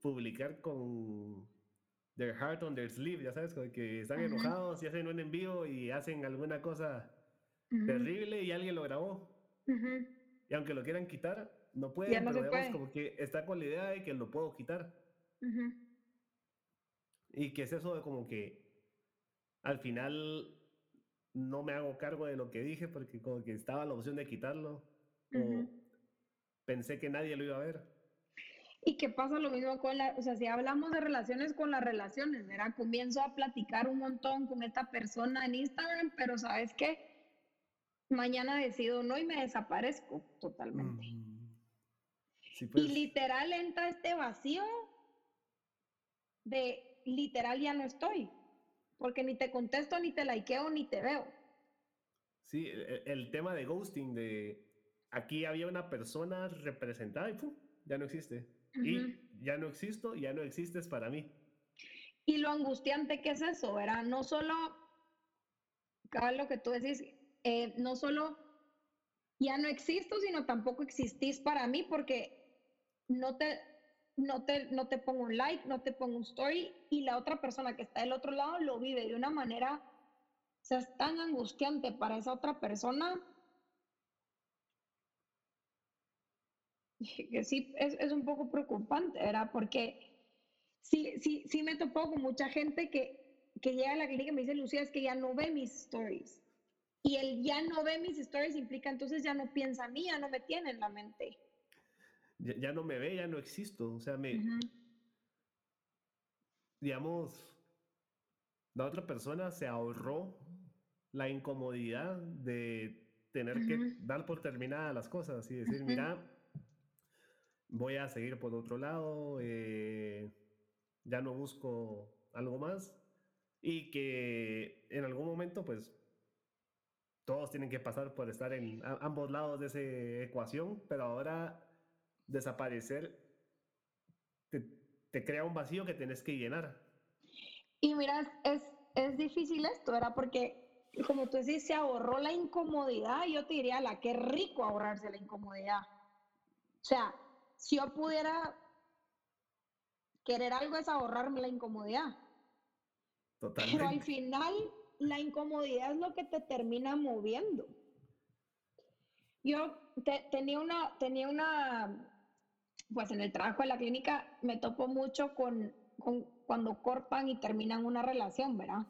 publicar con their heart on their sleeve, ya sabes, que están enojados y hacen un envío y hacen alguna cosa terrible y alguien lo grabó. Y aunque lo quieran quitar, no pueden, pero digamos como que está con la idea de que lo puedo quitar. Y que es eso de como que al final no me hago cargo de lo que dije porque como que estaba la opción de quitarlo o pensé que nadie lo iba a ver. Y que pasa lo mismo con la, o sea, si hablamos de relaciones con las relaciones, ¿verdad? Comienzo a platicar un montón con esta persona en Instagram, pero ¿sabes qué? Mañana decido no y me desaparezco totalmente. Y pues. literal entra este vacío de literal ya no estoy porque ni te contesto, ni te likeo, ni te veo. Sí, el, tema de ghosting, de aquí había una persona representada y ya no existe. Y ya no existo, ya no existes para mí. Y lo angustiante que es eso, ¿verdad? No solo, cada lo que tú decís, eh, no solo ya no existo, sino tampoco existís para mí porque no te, no te, no te pongo un like, no te pongo un story y la otra persona que está del otro lado lo vive de una manera, es tan angustiante para esa otra persona que sí es, es un poco preocupante, ¿verdad? Porque sí, sí, sí me topó con mucha gente que, que llega a la clínica y me dice, Lucía, es que ya no ve mis stories. Y el ya no ve mis stories implica entonces ya no piensa a mí, ya no me tiene en la mente. Ya, no me ve, ya no existo. O sea, me. Digamos, la otra persona se ahorró la incomodidad de tener que dar por terminadas las cosas y decir, mira, voy a seguir por otro lado, eh, ya no busco algo más y que en algún momento pues todos tienen que pasar por estar en ambos lados de esa ecuación, pero ahora desaparecer te, crea un vacío que tienes que llenar. Y mira, es, es difícil esto, ¿verdad? Porque como tú decís, se ahorró la incomodidad, yo te diría, la que rico ahorrarse la incomodidad. O sea, si yo pudiera querer algo es ahorrarme la incomodidad. Totalmente. Pero al final la incomodidad es lo que te termina moviendo. Yo tenía una, tenía una, pues en el trabajo de la clínica me topo mucho con, cuando corpan y terminan una relación, ¿verdad?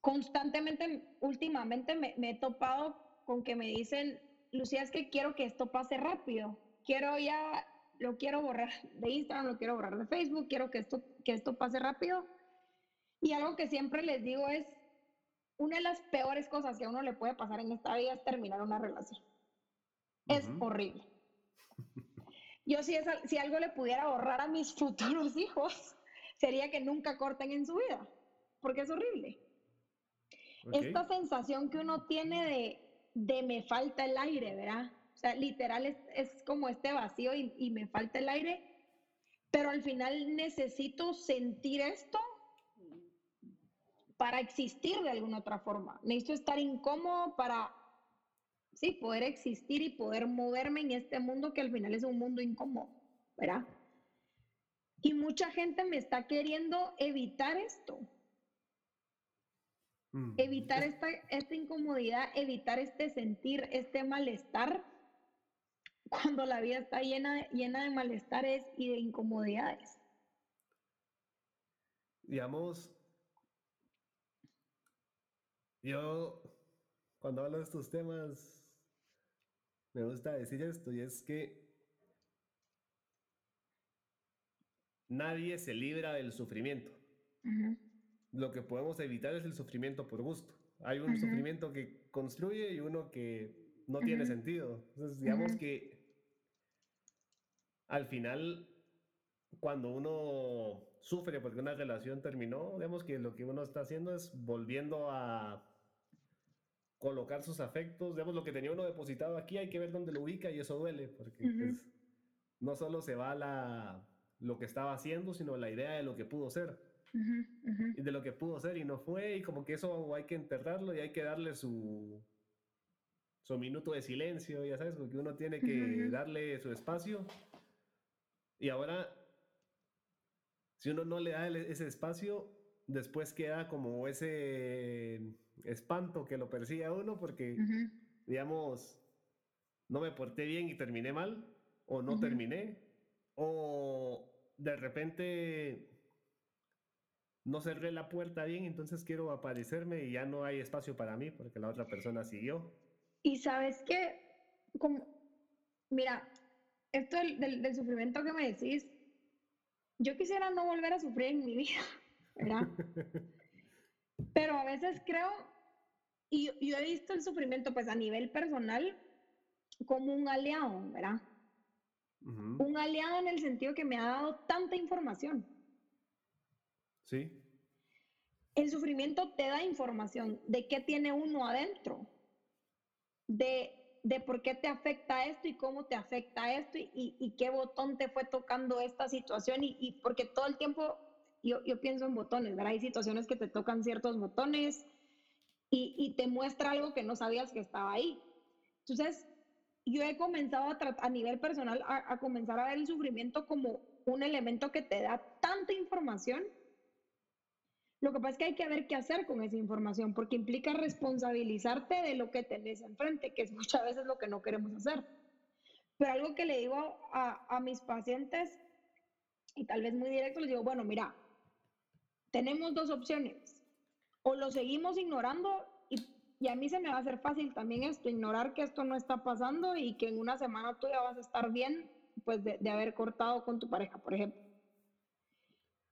Constantemente, últimamente me, me, he topado con que me dicen, Lucía, es que quiero que esto pase rápido. Quiero ya, lo quiero borrar de Instagram, lo quiero borrar de Facebook, quiero que esto, que esto pase rápido. Y algo que siempre les digo es, una de las peores cosas que a uno le puede pasar en esta vida es terminar una relación. Es horrible. [laughs] Yo si, si algo le pudiera ahorrar a mis [laughs] futuros hijos, sería que nunca corten en su vida, porque es horrible. Esta sensación que uno tiene de, de me falta el aire, ¿verdad? O sea, literal es, es como este vacío y, y me falta el aire, pero al final necesito sentir esto para existir de alguna otra forma. Necesito estar incómodo para, sí, poder existir y poder moverme en este mundo que al final es un mundo incómodo, ¿verdad? Y mucha gente me está queriendo evitar esto. Mm. Evitar esta, esta incomodidad, evitar este sentir, este malestar, cuando la vida está llena, llena de malestares y de incomodidades. Digamos, yo, cuando hablo de estos temas, me gusta decir esto, y es que nadie se libra del sufrimiento. Lo que podemos evitar es el sufrimiento por gusto. Hay un sufrimiento que construye y uno que no tiene sentido. Entonces, digamos que al final, cuando uno sufre porque una relación terminó, digamos que lo que uno está haciendo es volviendo a colocar sus afectos, digamos, lo que tenía uno depositado aquí, hay que ver dónde lo ubica y eso duele, porque pues, no solo se va la, lo que estaba haciendo, sino la idea de lo que pudo ser. Y de lo que pudo ser y no fue, y como que eso hay que enterrarlo y hay que darle su, su minuto de silencio, ya sabes, porque uno tiene que darle su espacio. Y ahora, si uno no le da ese espacio, después queda como ese espanto que lo persigue a uno porque, digamos, no me porté bien y terminé mal, o no terminé, o de repente no cerré la puerta bien, entonces quiero aparecerme y ya no hay espacio para mí porque la otra persona siguió. Y sabes que, como, mira, esto del, del, sufrimiento que me decís, yo quisiera no volver a sufrir en mi vida, ¿verdad? [laughs] Pero a veces creo, y yo he visto el sufrimiento pues a nivel personal como un aliado, ¿verdad? Un aliado en el sentido que me ha dado tanta información. Sí. El sufrimiento te da información de qué tiene uno adentro, de, de por qué te afecta esto y cómo te afecta esto y, y, qué botón te fue tocando esta situación y, y porque todo el tiempo yo, yo pienso en botones, ¿verdad? Hay situaciones que te tocan ciertos botones y, y, te muestra algo que no sabías que estaba ahí. Entonces, yo he comenzado a, a nivel personal a, a comenzar a ver el sufrimiento como un elemento que te da tanta información. Lo que pasa es que hay que ver qué hacer con esa información, porque implica responsabilizarte de lo que tenés enfrente, que es muchas veces lo que no queremos hacer. Pero algo que le digo a, a mis pacientes, y tal vez muy directo, les digo, bueno, mira, tenemos dos opciones. O lo seguimos ignorando y, y, a mí se me va a hacer fácil también esto, ignorar que esto no está pasando y que en una semana tú ya vas a estar bien pues de, de haber cortado con tu pareja, por ejemplo.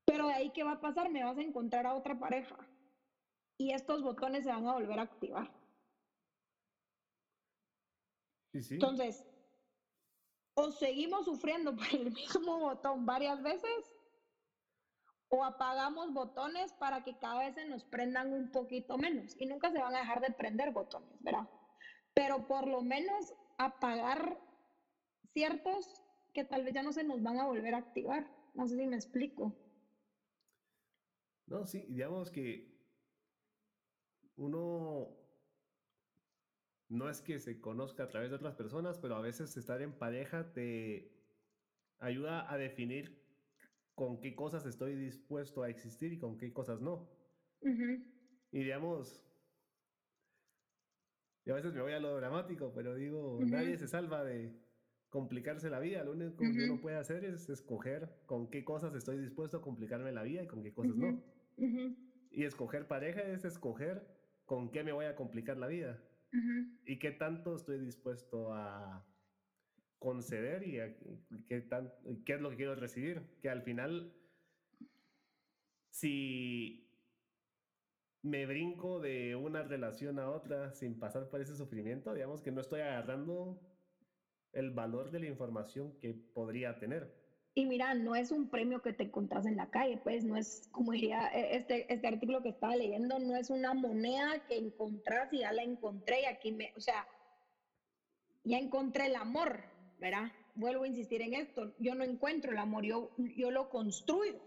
Pero de ahí, ¿qué va a pasar? Me vas a encontrar a otra pareja y estos botones se van a volver a activar. Sí, sí. Entonces, o seguimos sufriendo por el mismo botón varias veces, o apagamos botones para que cada vez se nos prendan un poquito menos. Y nunca se van a dejar de prender botones, ¿verdad? Pero por lo menos apagar ciertos que tal vez ya no se nos van a volver a activar. No sé si me explico. No, sí, digamos que uno no es que se conozca a través de otras personas, pero a veces estar en pareja te ayuda a definir con qué cosas estoy dispuesto a existir y con qué cosas no. Uh -huh. Y digamos, y a veces me voy a lo dramático, pero digo, uh -huh. nadie se salva de complicarse la vida. Lo único uh -huh. que uno puede hacer es escoger con qué cosas estoy dispuesto a complicarme la vida y con qué cosas no. Y escoger pareja es escoger con qué me voy a complicar la vida y qué tanto estoy dispuesto a conceder y, a, y qué, es lo que quiero recibir. Que al final, si me brinco de una relación a otra sin pasar por ese sufrimiento, digamos que no estoy agarrando el valor de la información que podría tener. Y mira, no es un premio que te encontrás en la calle, pues no es, como diría este, este artículo que estaba leyendo, no es una moneda que encontrás y ya la encontré y aquí me, o sea, ya encontré el amor, ¿verdad? Vuelvo a insistir en esto, yo no encuentro el amor, yo, yo lo construyo,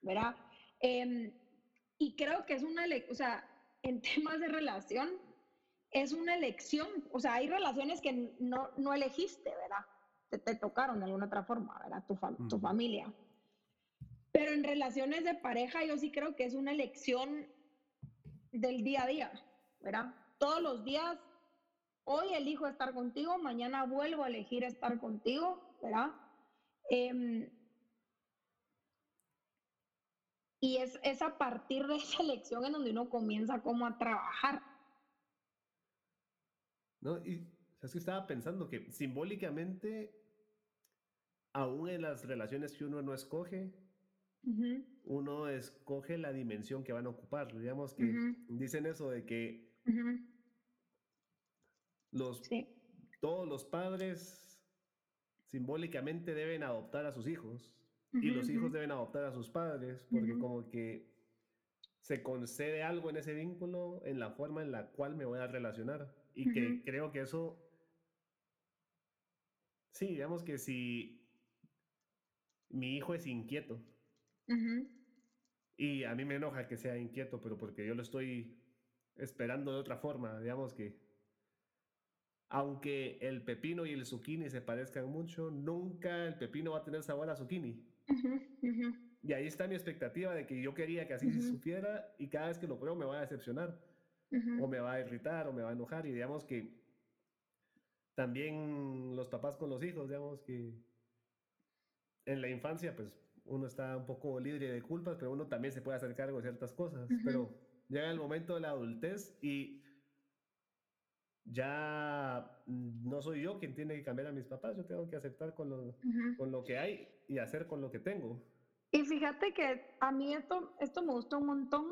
¿verdad? Eh, y creo que es una, o sea, en [laughs] temas de relación, es una elección, o sea, hay relaciones que no, no elegiste, ¿verdad? Te, te, tocaron de alguna otra forma, ¿verdad? Tu, fam tu familia. Pero en relaciones de pareja yo sí creo que es una elección del día a día, ¿verdad? Todos los días, hoy elijo estar contigo, mañana vuelvo a elegir estar contigo, ¿verdad? Eh, y es, es a partir de esa elección en donde uno comienza como a trabajar. No, y es que estaba pensando que simbólicamente, aún en las relaciones que uno no escoge, uh -huh. uno escoge la dimensión que van a ocupar. Digamos que uh -huh. dicen eso de que uh -huh. Los, sí. todos los padres simbólicamente deben adoptar a sus hijos y los hijos deben adoptar a sus padres porque como que se concede algo en ese vínculo en la forma en la cual me voy a relacionar y que creo que eso, sí, digamos que si mi hijo es inquieto y a mí me enoja que sea inquieto, pero porque yo lo estoy esperando de otra forma, digamos que aunque el pepino y el zucchini se parezcan mucho, nunca el pepino va a tener sabor a zucchini. Uh -huh. Y ahí está mi expectativa de que yo quería que así se supiera y cada vez que lo pruebo me va a decepcionar. Uh -huh. o me va a irritar o me va a enojar y digamos que también los papás con los hijos, digamos que en la infancia pues uno está un poco libre de culpas, pero uno también se puede hacer cargo de ciertas cosas, uh -huh. pero llega el momento de la adultez y ya no soy yo quien tiene que cambiar a mis papás, yo tengo que aceptar con lo, uh -huh. con lo que hay y hacer con lo que tengo. Y fíjate que a mí esto, esto me gusta un montón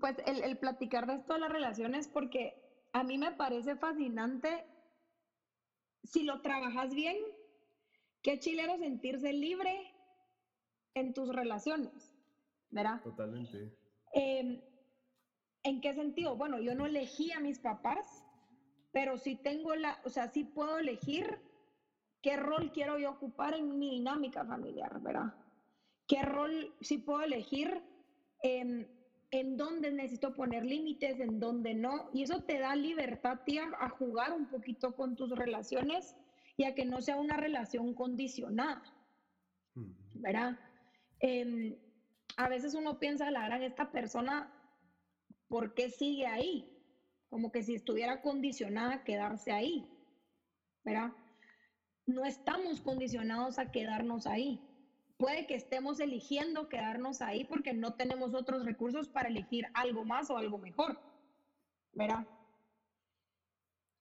pues el, el, platicar de esto de las relaciones, porque a mí me parece fascinante, si lo trabajas bien, qué chilero sentirse libre en tus relaciones, ¿verdad? Totalmente. Eh, ¿En qué sentido? Bueno, yo no elegí a mis papás, pero sí tengo la, o sea, sí puedo elegir qué rol quiero yo ocupar en mi dinámica familiar, ¿verdad? ¿Qué rol sí puedo elegir? Eh, en dónde necesito poner límites, en dónde no. Y eso te da libertad tía, a jugar un poquito con tus relaciones y a que no sea una relación condicionada. ¿Verdad? Em, a veces uno piensa, la gran, esta persona, ¿por qué sigue ahí? Como que si estuviera condicionada a quedarse ahí. ¿Verdad? No estamos condicionados a quedarnos ahí puede que estemos eligiendo quedarnos ahí porque no tenemos otros recursos para elegir algo más o algo mejor, ¿verdad?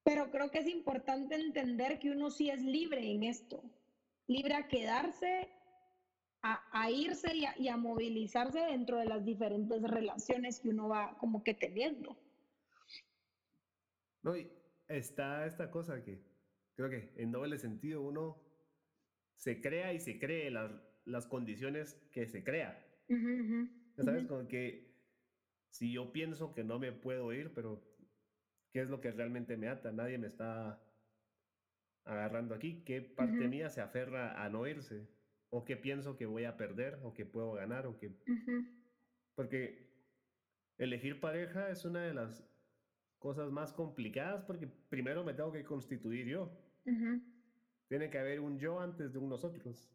Pero creo que es importante entender que uno sí es libre en esto, libre a quedarse, a, irse y a, movilizarse dentro de las diferentes relaciones que uno va como que teniendo. No, y está esta cosa que creo que en doble sentido uno se crea y se cree las las condiciones que se crea. ¿Sabes? Como que si yo pienso que no me puedo ir, pero ¿qué es lo que realmente me ata? Nadie me está agarrando aquí. ¿Qué parte mía se aferra a no irse? ¿O qué pienso que voy a perder? ¿O que puedo ganar? ¿O que... Porque elegir pareja es una de las cosas más complicadas porque primero me tengo que constituir yo. Tiene que haber un yo antes de un nosotros.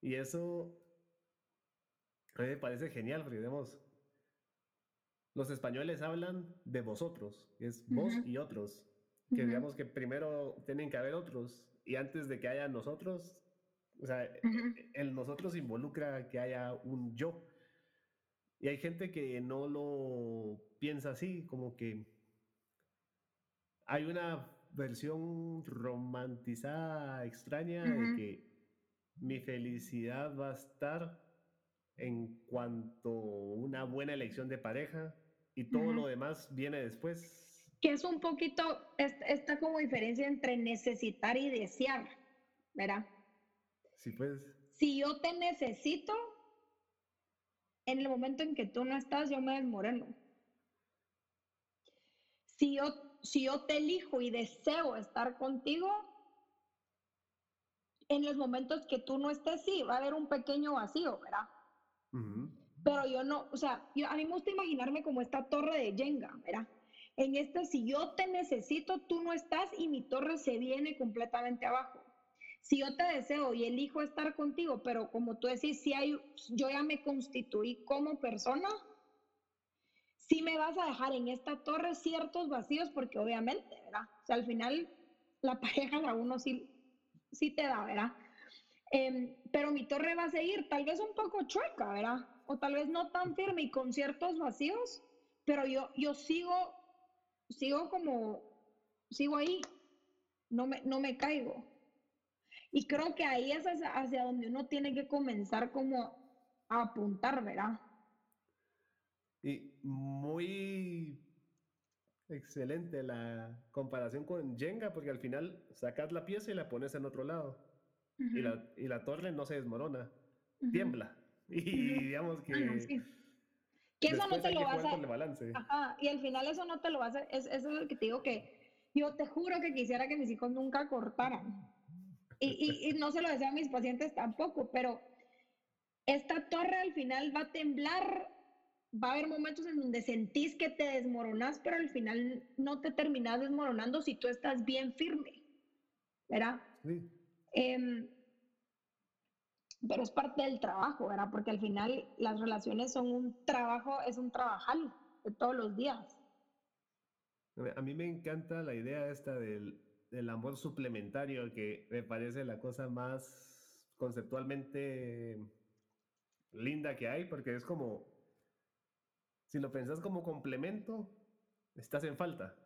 Y eso a mí me parece genial, porque digamos, los españoles hablan de vosotros, es vos y otros, que digamos que primero tienen que haber otros, y antes de que haya nosotros, o sea, el nosotros involucra que haya un yo. Y hay gente que no lo piensa así, como que hay una versión romantizada, extraña, de que mi felicidad va a estar en cuanto una buena elección de pareja y todo lo demás viene después. Que es un poquito esta, como diferencia entre necesitar y desear, ¿verdad? Sí, pues. Si yo te necesito, en el momento en que tú no estás, yo me desmoreno. Si yo, si yo te elijo y deseo estar contigo, en los momentos que tú no estés, sí, va a haber un pequeño vacío, ¿verdad? Pero yo no, o sea, yo, a mí me gusta imaginarme como esta torre de Jenga, ¿verdad? En este, si yo te necesito, tú no estás y mi torre se viene completamente abajo. Si yo te deseo y elijo estar contigo, pero como tú decís, si hay, yo ya me constituí como persona, sí me vas a dejar en esta torre ciertos vacíos, porque obviamente, ¿verdad? O sea, al final la [laughs] pareja a uno sí, sí te da, ¿verdad? Em, pero mi torre va a seguir tal vez un poco chueca, ¿verdad? O tal vez no tan firme y con ciertos vacíos, pero yo, yo sigo, sigo como, sigo ahí, no me, no me caigo. Y creo que ahí es hacia, hacia donde uno tiene que comenzar como a apuntar, ¿verdad? Y muy Excelente la comparación con Jenga, porque al final sacas la pieza y la pones en otro lado. y, la, y, la, torre no se desmorona, tiembla. [laughs] Y digamos que... Que eso no te lo vas a... Ajá, y al final eso no te lo vas a... Es, eso es lo que te digo que yo te juro que quisiera que mis hijos nunca cortaran. Y, y, no se lo deseo a mis pacientes tampoco, pero esta torre al final va a temblar va a haber momentos en donde sentís que te desmoronas, pero al final no te terminas desmoronando si tú estás bien firme, ¿verdad? Sí. Em, pero es parte del trabajo, ¿verdad? Porque al final las relaciones son un trabajo, es un trabajal de todos los días. A mí me encanta la idea esta del, del amor suplementario, que me parece la cosa más conceptualmente linda que hay, porque es como si lo pensás como complemento, estás en falta.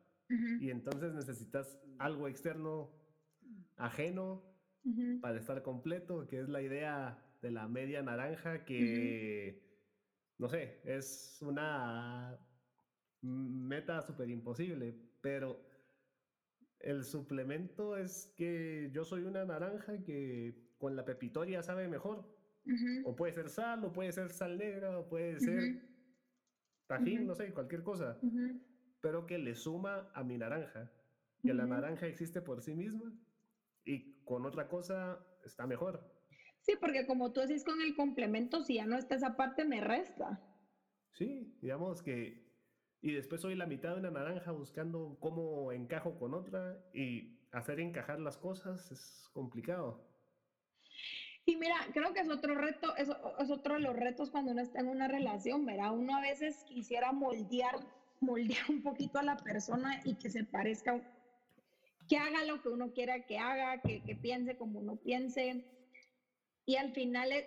Y entonces necesitas algo externo, ajeno, para estar completo, que es la idea de la media naranja que, no sé, es una meta súper imposible, pero el suplemento es que yo soy una naranja que con la pepitoria sabe mejor. O puede ser sal, o puede ser sal negra, o puede ser tajín, no sé, cualquier cosa, pero que le suma a mi naranja. Que la naranja existe por sí misma y con otra cosa está mejor. Sí, porque como tú decís con el complemento, si ya no está esa parte, me resta. Sí, digamos que... Y después soy la mitad de una naranja buscando cómo encajo con otra y hacer encajar las cosas es complicado. Y mira, creo que es otro reto, es, es, otro de los retos cuando uno está en una relación, ¿verdad? Uno a veces quisiera moldear, moldear un poquito a la persona y que se parezca, que haga lo que uno quiera que haga, que, que piense como uno piense. Y al final es,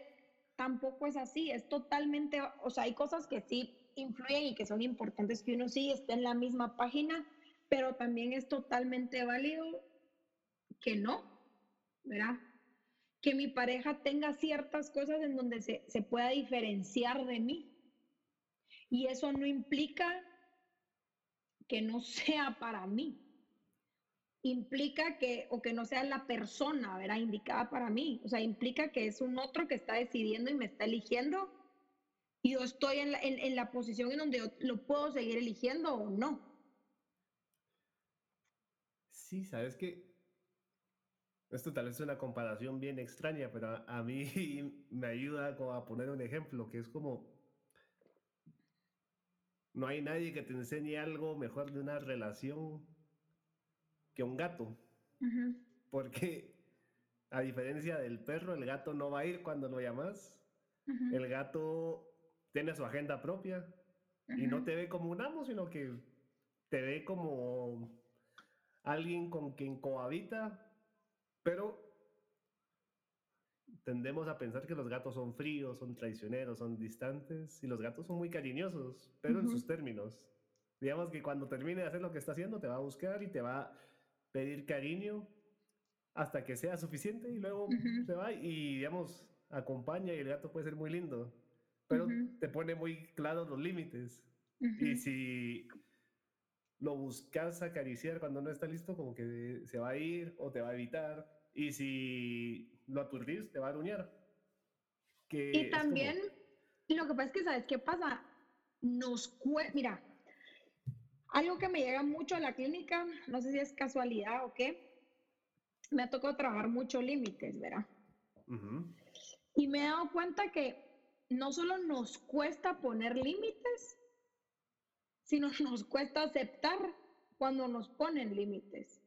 tampoco es así, es totalmente, o sea, hay cosas que sí influyen y que son importantes que uno sí esté en la misma página, pero también es totalmente válido que no, ¿verdad? Que mi pareja tenga ciertas cosas en donde se, se pueda diferenciar de mí. Y eso no implica que no [laughs] sea para mí. Implica que, o que no sea la persona, ¿verdad? Indicada para mí. O sea, implica que es un otro que está decidiendo y me está eligiendo. Y yo estoy en la, en, en la posición en donde lo puedo seguir eligiendo o no. Sí, sabes que esto tal vez es una comparación bien extraña, pero a, a mí [laughs] me ayuda como a poner un ejemplo, que es como, no hay nadie que te enseñe algo mejor de una relación que un gato. Uh -huh. Porque a diferencia del perro, el gato no va a ir cuando lo llamas. Uh -huh. El gato tiene su agenda propia uh -huh. y no te ve como un amo, sino que te ve como alguien con quien cohabita pero tendemos a pensar que los gatos son fríos, son traicioneros, son distantes, y los gatos son muy cariñosos, pero uh -huh. en sus términos. Digamos que cuando termine de hacer lo que está haciendo, te va a buscar y te va a pedir cariño hasta que sea suficiente y luego uh -huh. se va y, digamos, acompaña y el gato puede ser muy lindo, pero uh -huh. te pone muy claros los límites. Y si lo buscas acariciar cuando no está listo, como que se va a ir o te va a evitar. Y si lo aturdís, te va a aruñar. Que y también, como... lo que pasa es que, ¿sabes qué pasa? Nos cuesta, mira, algo que me llega mucho a la clínica, no sé si es casualidad o qué, me ha tocado trabajar mucho límites, ¿verdad? Uh -huh. Y me he dado cuenta que no solo nos cuesta poner límites, sino [laughs] nos cuesta aceptar cuando nos ponen límites.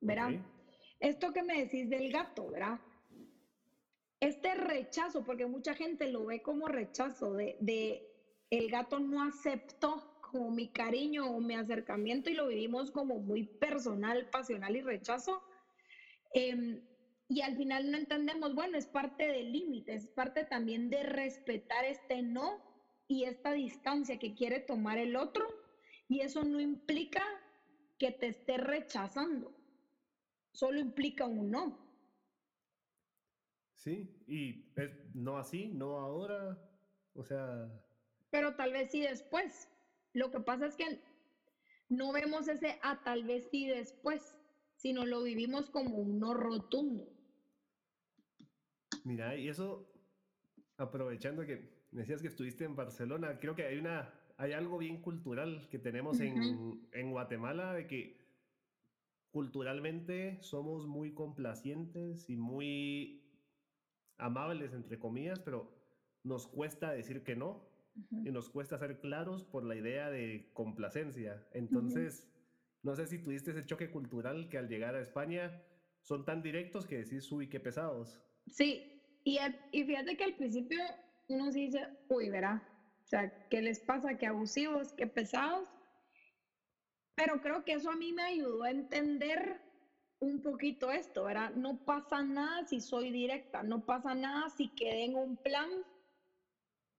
¿Verdad? Okay. Esto que me decís del gato, ¿verdad? Este rechazo, porque mucha gente lo ve como rechazo de, de el gato no aceptó como mi cariño o mi acercamiento y lo vivimos como muy personal, pasional y rechazo. Eh, y al final no entendemos, bueno, es parte del límite, es parte también de respetar este no y esta distancia que quiere tomar el otro y eso no implica que te esté rechazando, solo implica un no. Sí, y es no así, no ahora, o sea... Pero tal vez sí después. Lo que pasa es que no vemos ese a ah, tal vez sí después, sino lo vivimos como un no rotundo. Mira, y eso, aprovechando que decías que estuviste en Barcelona, creo que hay una, hay algo bien cultural que tenemos uh -huh. en, en Guatemala de que culturalmente somos muy complacientes y muy amables, entre comillas, pero nos cuesta decir que no uh -huh. y nos cuesta ser claros por la idea de complacencia. Entonces, uh -huh. no sé si tuviste ese choque cultural que al llegar a España son tan directos que decís, uy, qué pesados. Sí, y, y fíjate que al principio uno sí dice, uy, verá, o sea, ¿qué les pasa? ¿Qué abusivos? ¿Qué pesados? Pero creo que eso a mí me ayudó a entender un poquito esto, ¿verdad? No pasa nada si soy directa, no pasa nada si quedé en un plan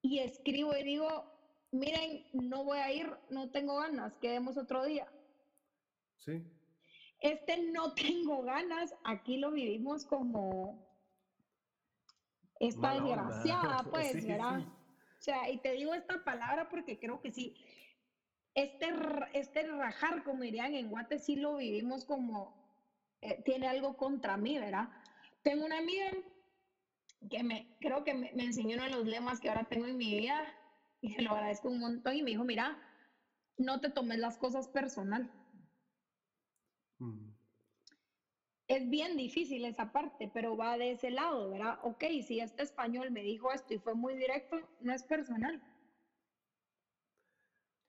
y escribo y digo, miren, no voy a ir, no tengo ganas, quedemos otro día. Sí. Este no [laughs] tengo ganas, aquí lo vivimos como esta Mala desgraciada, [laughs] onda. pues, sí, ¿verdad? Sí. O sea, y te digo esta palabra porque creo que sí, este, este rajar, como dirían en Guate, sí lo vivimos como, eh, tiene algo contra mí, ¿verdad? Tengo una amiga que me, creo que me, me, enseñó uno de los lemas que ahora tengo en mi vida y se lo agradezco un montón y me dijo, mira, no te tomes las cosas personal. Mm. Es bien difícil esa parte, pero va de ese lado, ¿verdad? Ok, si este español me dijo esto y fue muy directo, no es personal.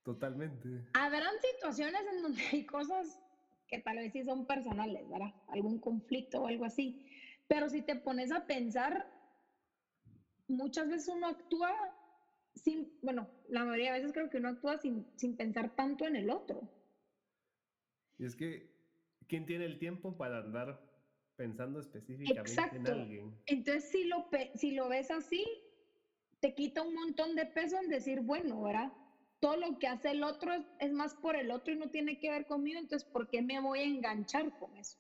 Totalmente. Habrán situaciones en donde [laughs] hay cosas que tal vez sí son personales, ¿verdad? Algún conflicto o algo así. Pero si te pones a pensar, muchas veces uno actúa sin, bueno, la mayoría de veces creo que uno actúa sin, sin pensar tanto en el otro. Y es que, ¿quién tiene el tiempo para andar pensando específicamente en alguien? Entonces, si lo, si lo ves así, te quita un montón de peso en decir, bueno, ¿verdad? Todo lo que hace el otro es, más por el otro y no tiene que ver conmigo, entonces, ¿por qué me voy a enganchar con eso?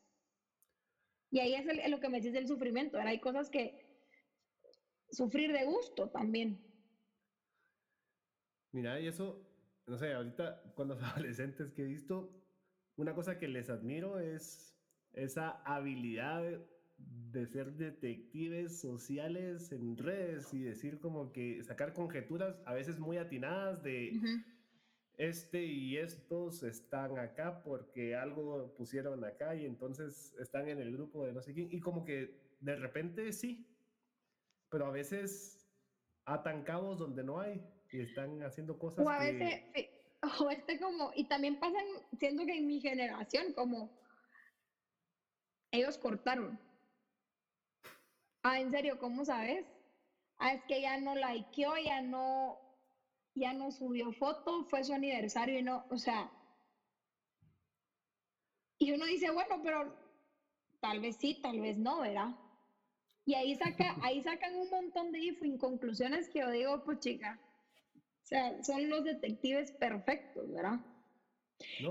Y ahí es lo que me dices del sufrimiento, ¿verdad? Hay cosas que sufrir de gusto también. Mira, y eso, no sé, ahorita con los [laughs] adolescentes que he visto, una cosa que les admiro es esa habilidad de ser detectives sociales en redes y decir como que sacar conjeturas a veces muy atinadas de este y estos están acá porque algo pusieron acá y entonces están en el grupo de no sé quién y como que de repente sí, pero a veces atan cabos donde no hay y están haciendo cosas. O a veces, o este como, y también pasan, siento que en mi generación, como ellos cortaron. Ah, en serio, ¿cómo sabes? Ah, es que ya no likeó, ya no, ya no subió foto, fue su aniversario y no, o sea. Y uno dice, bueno, pero tal vez sí, tal vez no, ¿verdad? Y ahí, saca, [laughs] ahí sacan un montón de inconclusiones que yo digo, pues chica, sea, son los detectives perfectos, ¿verdad?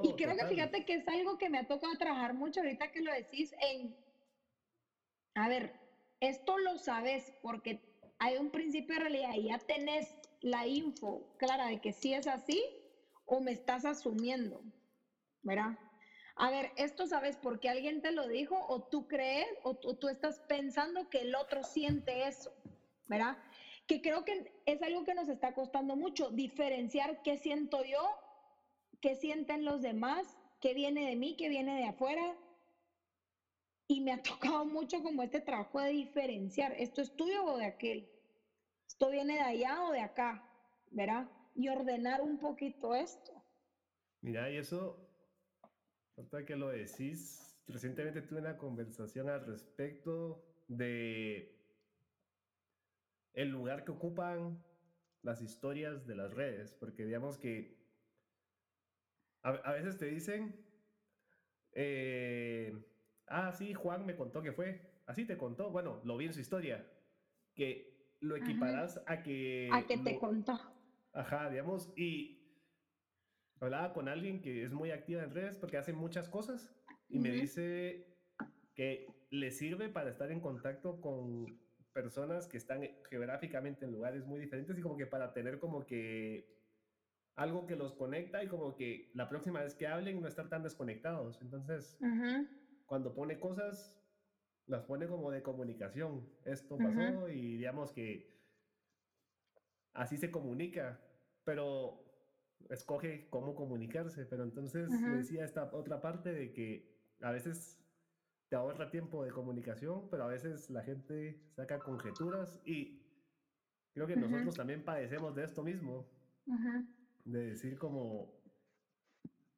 y creo que fíjate que es algo que me ha tocado trabajar mucho ahorita que lo decís en, a ver, esto lo sabes porque hay un principio de realidad y ya tenés la info clara de que sí es así o me estás asumiendo, ¿verdad? A ver, esto sabes porque alguien te lo dijo o tú crees o tú, estás pensando que el otro siente eso, ¿verdad? Que creo que es algo que nos está costando mucho, diferenciar qué siento yo, qué sienten los demás, qué viene de mí, qué viene de afuera. Y me ha [laughs] tocado mucho como este trabajo de diferenciar, esto es tuyo o de aquel, esto viene de allá o de acá, ¿verdad? Y ordenar un poquito esto. Mira, y eso Ahorita que lo decís, recientemente tuve una conversación al respecto de el lugar que ocupan las historias de las redes, porque digamos que a, veces te dicen, eh, ah, sí, Juan me contó que fue, así te contó, bueno, lo vi en su historia, que lo equiparás a que... A que te contó. Ajá, digamos, y hablaba con alguien que es muy activa en redes porque hace muchas cosas y me dice que le sirve para estar en contacto con personas que están geográficamente en lugares muy diferentes y como que para tener como que algo que los conecta y como que la próxima vez que hablen no estar tan desconectados. Entonces, cuando pone cosas, las pone como de comunicación. Esto pasó y digamos que así se comunica. Pero escoge cómo comunicarse, pero entonces decía esta otra parte de que a veces te ahorra tiempo de comunicación, pero a veces la gente saca conjeturas y creo que nosotros también padecemos de esto mismo, de decir como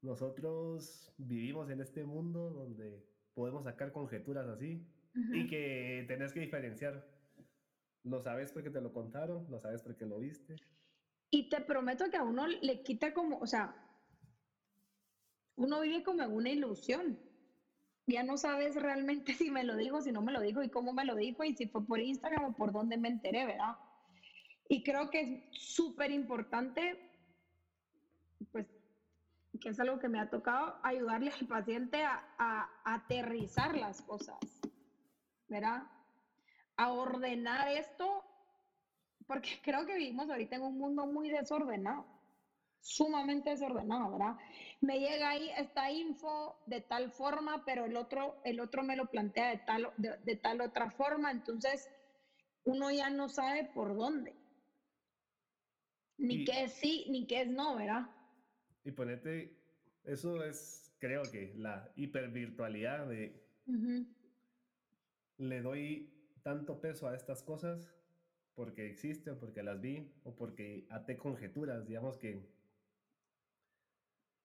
nosotros vivimos en este mundo donde podemos sacar conjeturas así y que tenés que diferenciar. Lo sabes porque te lo contaron, lo sabes porque lo viste. Y te prometo que a uno le quita como, o sea, uno vive como en una ilusión. Ya no sabes realmente [laughs] si me lo dijo, si no me lo dijo y cómo me lo dijo y si fue por Instagram o por dónde me enteré, ¿verdad? Y creo que es súper importante, pues, que es algo que me ha tocado, ayudarle al paciente a, a aterrizar las cosas, ¿verdad? A ordenar esto porque [laughs] creo que vivimos ahorita en un mundo muy desordenado, sumamente desordenado, ¿verdad? Me llega ahí esta info de tal forma, pero el otro, el otro me lo plantea de tal, de, tal otra forma, entonces uno ya no sabe por dónde. Ni qué es sí, ni qué es no, ¿verdad? Y ponete, eso es, creo que, la hipervirtualidad de... Le doy tanto peso a estas cosas porque existen, porque las vi o porque até conjeturas, digamos que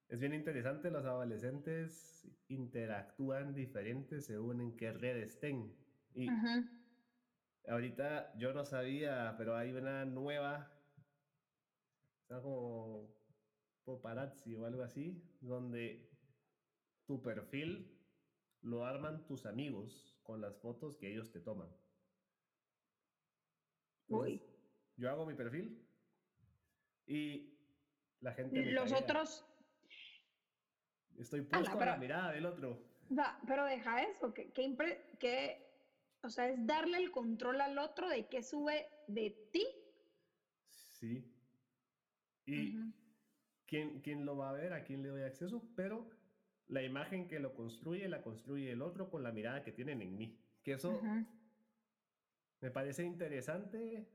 es bien interesante, los adolescentes interactúan diferentes según en qué red estén. Y ahorita yo no sabía, pero hay una nueva, está como paparazzi o algo así, donde tu perfil lo arman tus amigos con las fotos que ellos te toman. Yo hago mi perfil y la gente... Los otros... Estoy puesto a la mirada del otro. Va, pero deja eso, que, que, o sea, es darle el control al otro de qué sube de ti. Sí. Y ¿quién, quién lo va a ver, a quién le doy acceso, pero la imagen que lo construye, la construye el otro con la mirada que tienen en mí. Que eso me parece interesante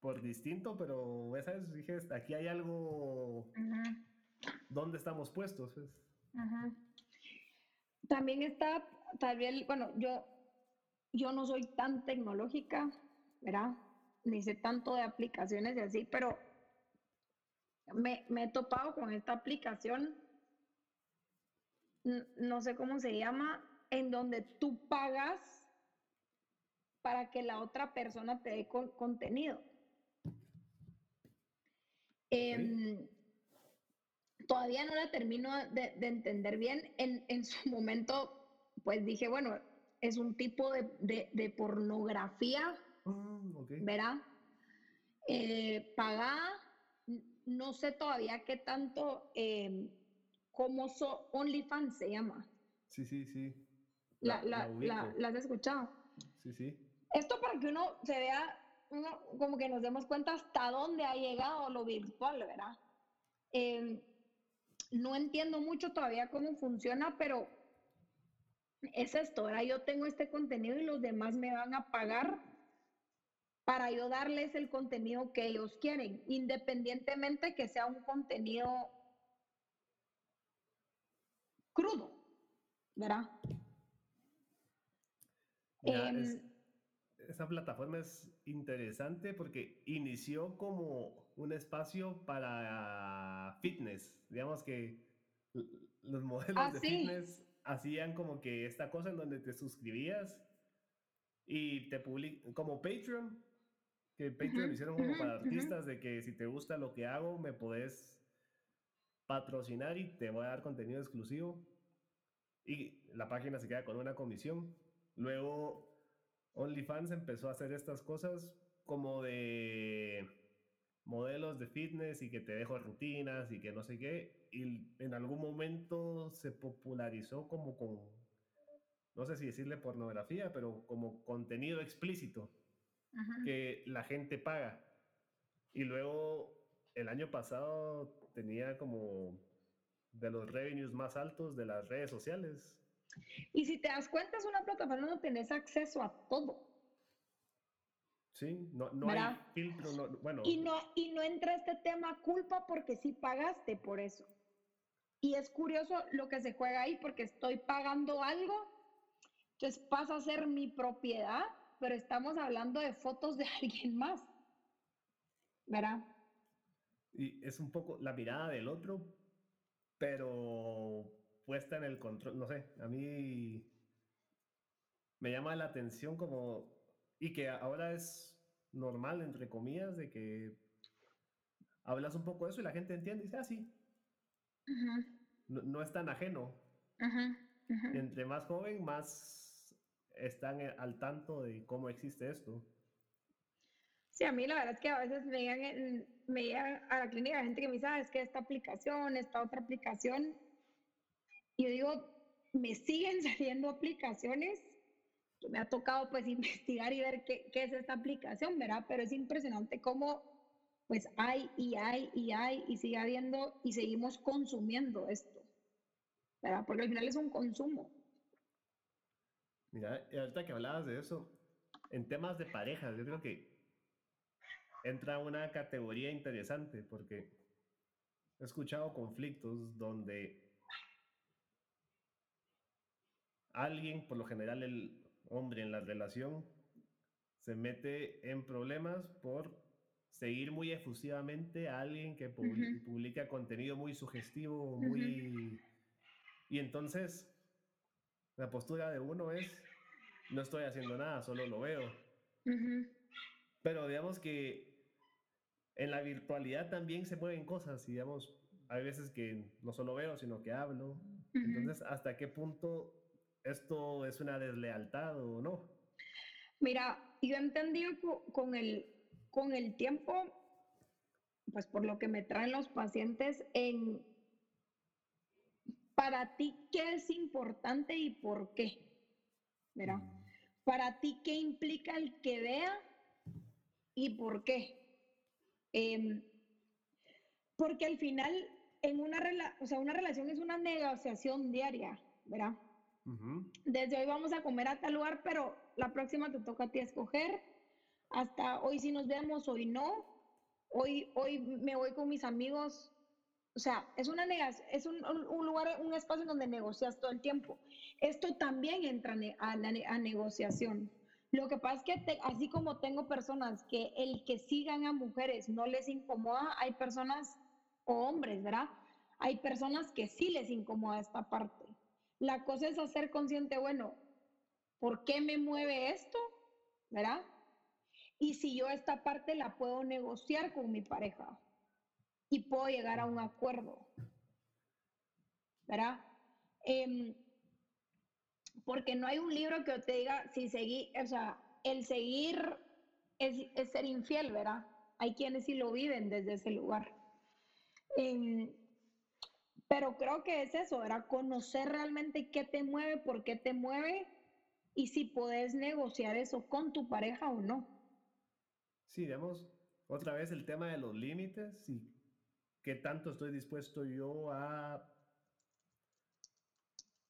por distinto, pero ¿sabes? dije, aquí hay algo... ¿Dónde estamos puestos? Pues. También está, tal vez, bueno, yo, yo no soy tan tecnológica, ¿verdad? Ni sé tanto de aplicaciones y así, pero me, me he topado con esta aplicación no sé cómo se llama, en donde tú pagas para que la otra persona te dé contenido. Em, todavía no la termino de, entender bien. En, su momento, pues dije, bueno, es un tipo de, pornografía, mm, ¿verdad? Eh, pagada, no sé todavía qué tanto em, como so, OnlyFans se llama. Sí, sí, sí. La, la, la, has escuchado? Sí, sí. Esto para que uno se vea, uno como que nos demos cuenta hasta dónde ha llegado lo virtual, ¿verdad? Em, no entiendo mucho todavía cómo funciona, pero es esto. Yo tengo este contenido y los demás me van a pagar para yo darles el contenido que ellos quieren, independientemente que sea un contenido crudo, ¿verdad? Em, esa plataforma es interesante porque inició como un espacio para fitness. Digamos que los [laughs] modelos ah, de fitness hacían como que esta cosa en donde te suscribías y te publican como Patreon, que Patreon lo hicieron como para artistas de que si te gusta lo que hago me podés patrocinar y te voy a dar contenido exclusivo. Y la página se queda con una comisión. Luego OnlyFans empezó a hacer estas cosas como de modelos de fitness y que te dejo rutinas y que no sé qué. Y en algún momento se popularizó como con, no sé si decirle pornografía, pero como contenido explícito que la gente paga. Y luego el año pasado tenía como de los revenues más altos de las redes sociales. Y si te das cuenta, es una plataforma donde tenés acceso a todo. Sí, no, no hay filtro, bueno. Y no, y no entra este tema culpa porque sí pagaste por eso. Y es curioso lo que se juega ahí porque estoy pagando algo, entonces pasa a ser mi propiedad, pero estamos hablando de fotos de [laughs] alguien más. ¿Verdad? Y es un poco la mirada del otro, pero puesta en el control, no sé, a mí me llama la atención como, y que ahora es normal, entre comillas, de que hablas un poco de eso y la gente entiende y dice, ah, sí. no, es tan ajeno. Entre más joven, más están al tanto de cómo existe esto. Sí, a mí la verdad es que a veces me llegan, me a la clínica gente que me dice, ah, es que esta aplicación, esta otra aplicación. Y yo digo, me siguen [laughs] saliendo aplicaciones. Me ha tocado pues [laughs] investigar y ver qué, qué es esta aplicación, ¿verdad? Pero es impresionante cómo pues hay y hay y hay y sigue habiendo y seguimos consumiendo esto, ¿verdad? Porque al final es un consumo. Mira, ahorita que hablabas de eso, en temas de parejas, yo creo que entra una categoría interesante porque he escuchado conflictos donde alguien, por lo general el hombre en la relación, se mete en problemas por seguir muy efusivamente a alguien que publica contenido muy sugestivo, muy... Y entonces la postura de uno es, no estoy haciendo nada, solo lo veo. Pero digamos que en la virtualidad también se mueven cosas y digamos, hay veces que no solo veo, sino que hablo. Entonces, ¿hasta qué punto esto es una deslealtad o no? Mira, yo he entendido con el, con el tiempo, pues por lo que me traen los pacientes, en para ti qué es importante y por qué. Mira, mm. para ti qué implica el que vea y por qué. Em, porque al final, en una, o sea, una relación es una negociación diaria, ¿verdad? Desde hoy vamos a comer a tal lugar, pero la próxima te toca a ti escoger. Hasta hoy sí nos vemos, hoy no. Hoy, hoy me voy con mis amigos. O sea, es, una es un, lugar, un espacio donde negocias todo el tiempo. Esto también entra a negociación. Lo que pasa es que así como tengo personas que el que sigan a mujeres no les incomoda, hay personas o hombres, ¿verdad? Hay personas que sí les incomoda esta parte. La cosa es hacer consciente, bueno, ¿por qué me mueve esto? ¿Verdad? Y si yo esta parte la puedo negociar con mi pareja y puedo llegar a un acuerdo. ¿Verdad? Eh, porque no hay un libro que te diga si seguir, o sea, el seguir es, ser infiel, ¿verdad? Hay quienes sí lo viven desde ese lugar. Em, pero creo que es eso, ¿verdad? Conocer realmente qué te mueve, por qué te mueve y si puedes negociar eso con tu pareja o no. Sí, digamos, otra vez el tema de los límites y qué tanto estoy dispuesto yo a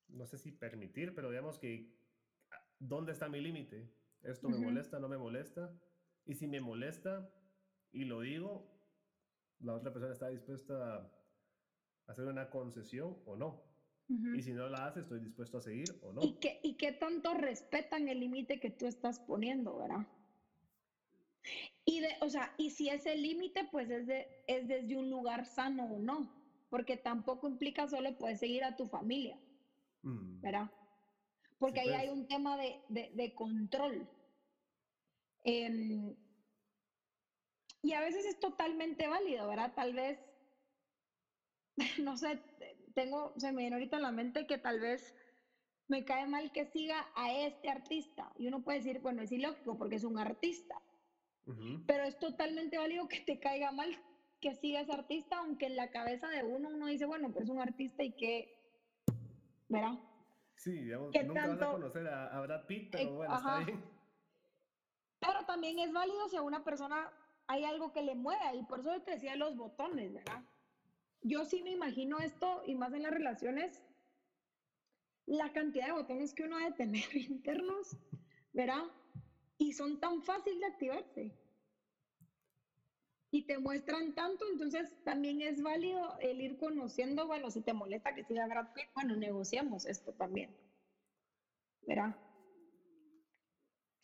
no sé si permitir, pero digamos que, ah, ¿dónde está mi límite? ¿Esto me molesta, no me molesta? Y si me molesta y lo digo, la otra persona está dispuesta a hacer una concesión o no. Y si no la hace, estoy dispuesto a seguir o no. ¿Y qué, y qué tanto respetan el límite que tú estás poniendo, verdad? Y, de, o sea, y si ese límite, pues es, de, es desde un lugar sano o no, porque tampoco implica solo puedes seguir a tu familia. Mm. ¿verdad? Porque ahí hay pues. un tema de, control. Em, y a veces es totalmente válido, ¿verdad? Tal vez, [laughs] no sé, tengo, se me viene ahorita en la mente que tal vez me cae mal que siga a este artista. Y uno puede decir, bueno, es ilógico porque es un artista. Pero es totalmente válido que te caiga mal que siga ese artista, aunque en la cabeza de uno uno dice, bueno, pues es un artista y que ¿verdad? Sí, digamos, nunca vas a conocer a, Brad Pitt, pero bueno, está bien. Pero también es válido si a una persona hay algo que le mueva, y por eso te decía los botones, ¿verdad? Yo sí me imagino esto, y más en las relaciones, la cantidad de botones que uno debe tener [laughs] internos, ¿verdad? Y son tan fáciles de activarse y te muestran tanto, entonces también es válido el ir conociendo, bueno, si te molesta que siga Brad Pitt, bueno, negociamos esto también. ¿Verdad?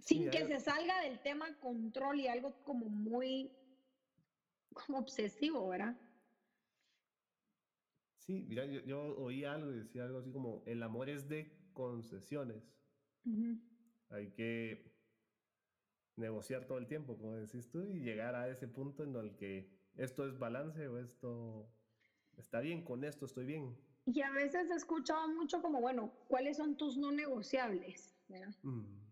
Sin que se salga del tema control y algo como muy como obsesivo, ¿verdad? Sí, mira, yo, oí algo y decía algo así como, el amor es de concesiones. Hay que negociar todo el tiempo, como decís tú, y llegar a ese punto en el que esto es balance o esto está bien, con esto estoy bien. Y a veces he escuchado mucho como, bueno, ¿cuáles son tus no negociables? Mm.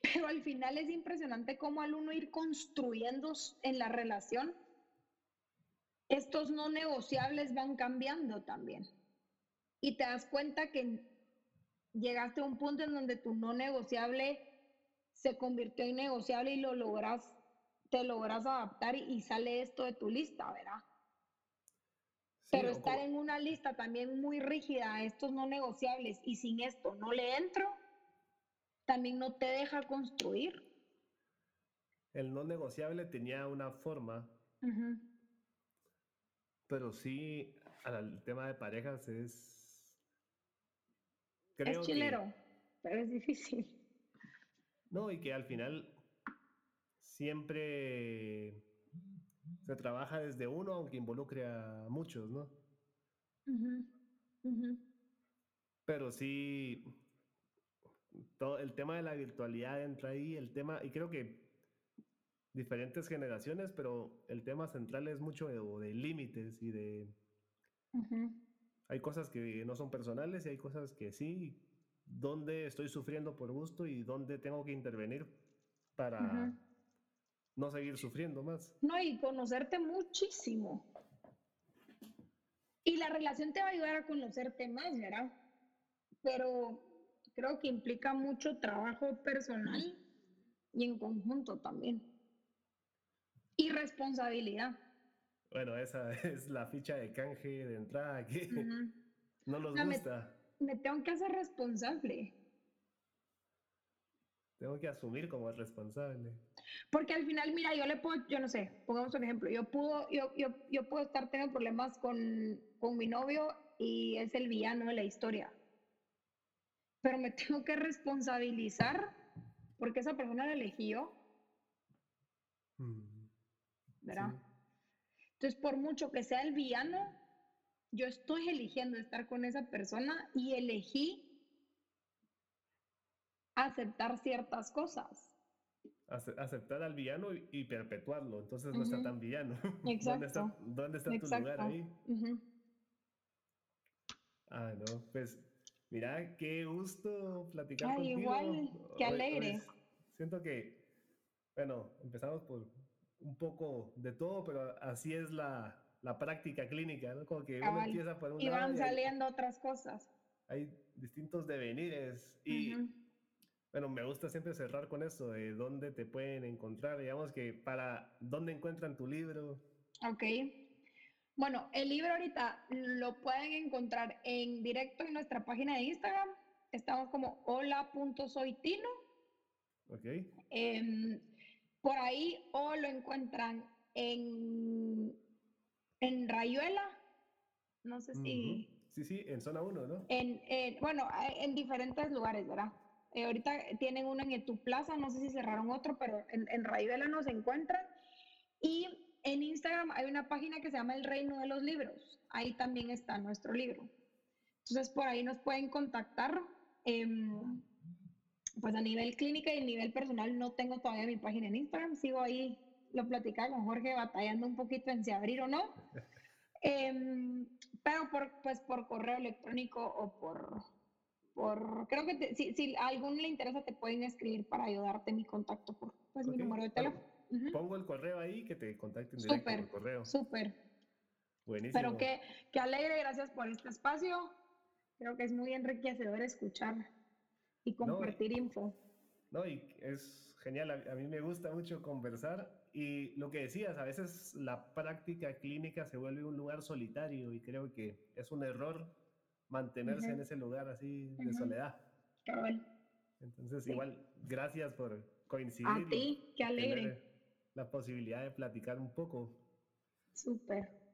Pero al final es impresionante cómo al uno ir construyendo en la relación, estos no negociables van cambiando también. Y te das cuenta que llegaste a un punto en donde tu no negociable se convirtió en negociable y lo logras, te logras adaptar y, sale esto de tu lista, ¿verdad? Pero estar en una lista también muy rígida, estos no negociables, y sin esto no le entro, también no te deja construir. El no negociable tenía una forma, pero sí, el tema de parejas es... es chilero, pero es difícil. No, y que al final siempre se trabaja desde uno, aunque involucre a muchos, ¿no? Pero sí, todo el tema de la virtualidad entra ahí, el tema, y creo que diferentes generaciones, pero el tema central es mucho de, límites y de... Hay cosas que no son personales y hay cosas que sí, dónde estoy sufriendo por gusto y dónde tengo que intervenir para no seguir sufriendo más. No, y conocerte muchísimo. Y la relación te va a ayudar a conocerte más, ¿verdad? Pero creo que implica mucho trabajo personal y en conjunto también. Y responsabilidad. Bueno, esa [laughs] es la ficha de canje de entrada que [laughs] no nos gusta. Me, tengo que hacer responsable. Tengo que asumir como responsable. Porque al final, mira, yo le puedo, yo no sé, pongamos un ejemplo, yo puedo, yo, yo, yo puedo estar teniendo problemas con, con mi novio y es el villano de la historia. Pero me [laughs] tengo que responsabilizar porque esa persona la elegí yo. Mm. ¿Verdad? Entonces, por mucho que sea el villano, yo estoy eligiendo estar con esa persona y elegí aceptar ciertas cosas. aceptar al villano y, perpetuarlo, entonces no está tan villano. [laughs] Exacto. ¿Dónde está, tu lugar ahí? Ah, no, pues mira, qué gusto platicar Ay, contigo. Igual, qué alegre. siento que, bueno, empezamos por un poco de todo, pero así es la, la práctica clínica, ¿no? Como que uno empieza por un Y van saliendo otras cosas. Hay distintos devenires y, bueno, me gusta siempre cerrar con eso, de dónde te pueden encontrar, digamos que para dónde encuentran tu libro. Ok. Bueno, el libro ahorita lo pueden encontrar en directo en nuestra página de Instagram. Estamos como hola.soytino. Ok. Em, por ahí o lo encuentran en, en Rayuela. No sé si... Sí, sí, en zona 1, ¿no? En, bueno, en diferentes lugares, ¿verdad? Eh, ahorita tienen uno en tu plaza, no sé si cerraron otro, pero en, en Rayuela nos encuentran. Y en Instagram hay una página que se llama El Reino de los Libros. Ahí también está nuestro libro. Entonces, por ahí nos pueden contactar. Em, pues a nivel clínica y a nivel personal no tengo todavía mi página en Instagram, sigo ahí, lo platicaba con Jorge, batallando un poquito en si abrir o no. Em, pero por, pues por correo electrónico o por, por creo que si, si, a algún le interesa te pueden escribir para ayudarte mi contacto por pues, mi número de teléfono. Pongo el correo ahí que te contacten directo super, por correo. Súper. Buenísimo. Pero que alegre, gracias por este espacio. Creo que es muy enriquecedor escuchar y compartir info. No, y es genial, a, mí me gusta mucho conversar y lo que decías, a veces la práctica clínica se vuelve un lugar solitario y creo que es un error mantenerse en ese lugar así de soledad. Entonces, igual, gracias por coincidir. A ti, qué alegre. La posibilidad de platicar un poco. Súper.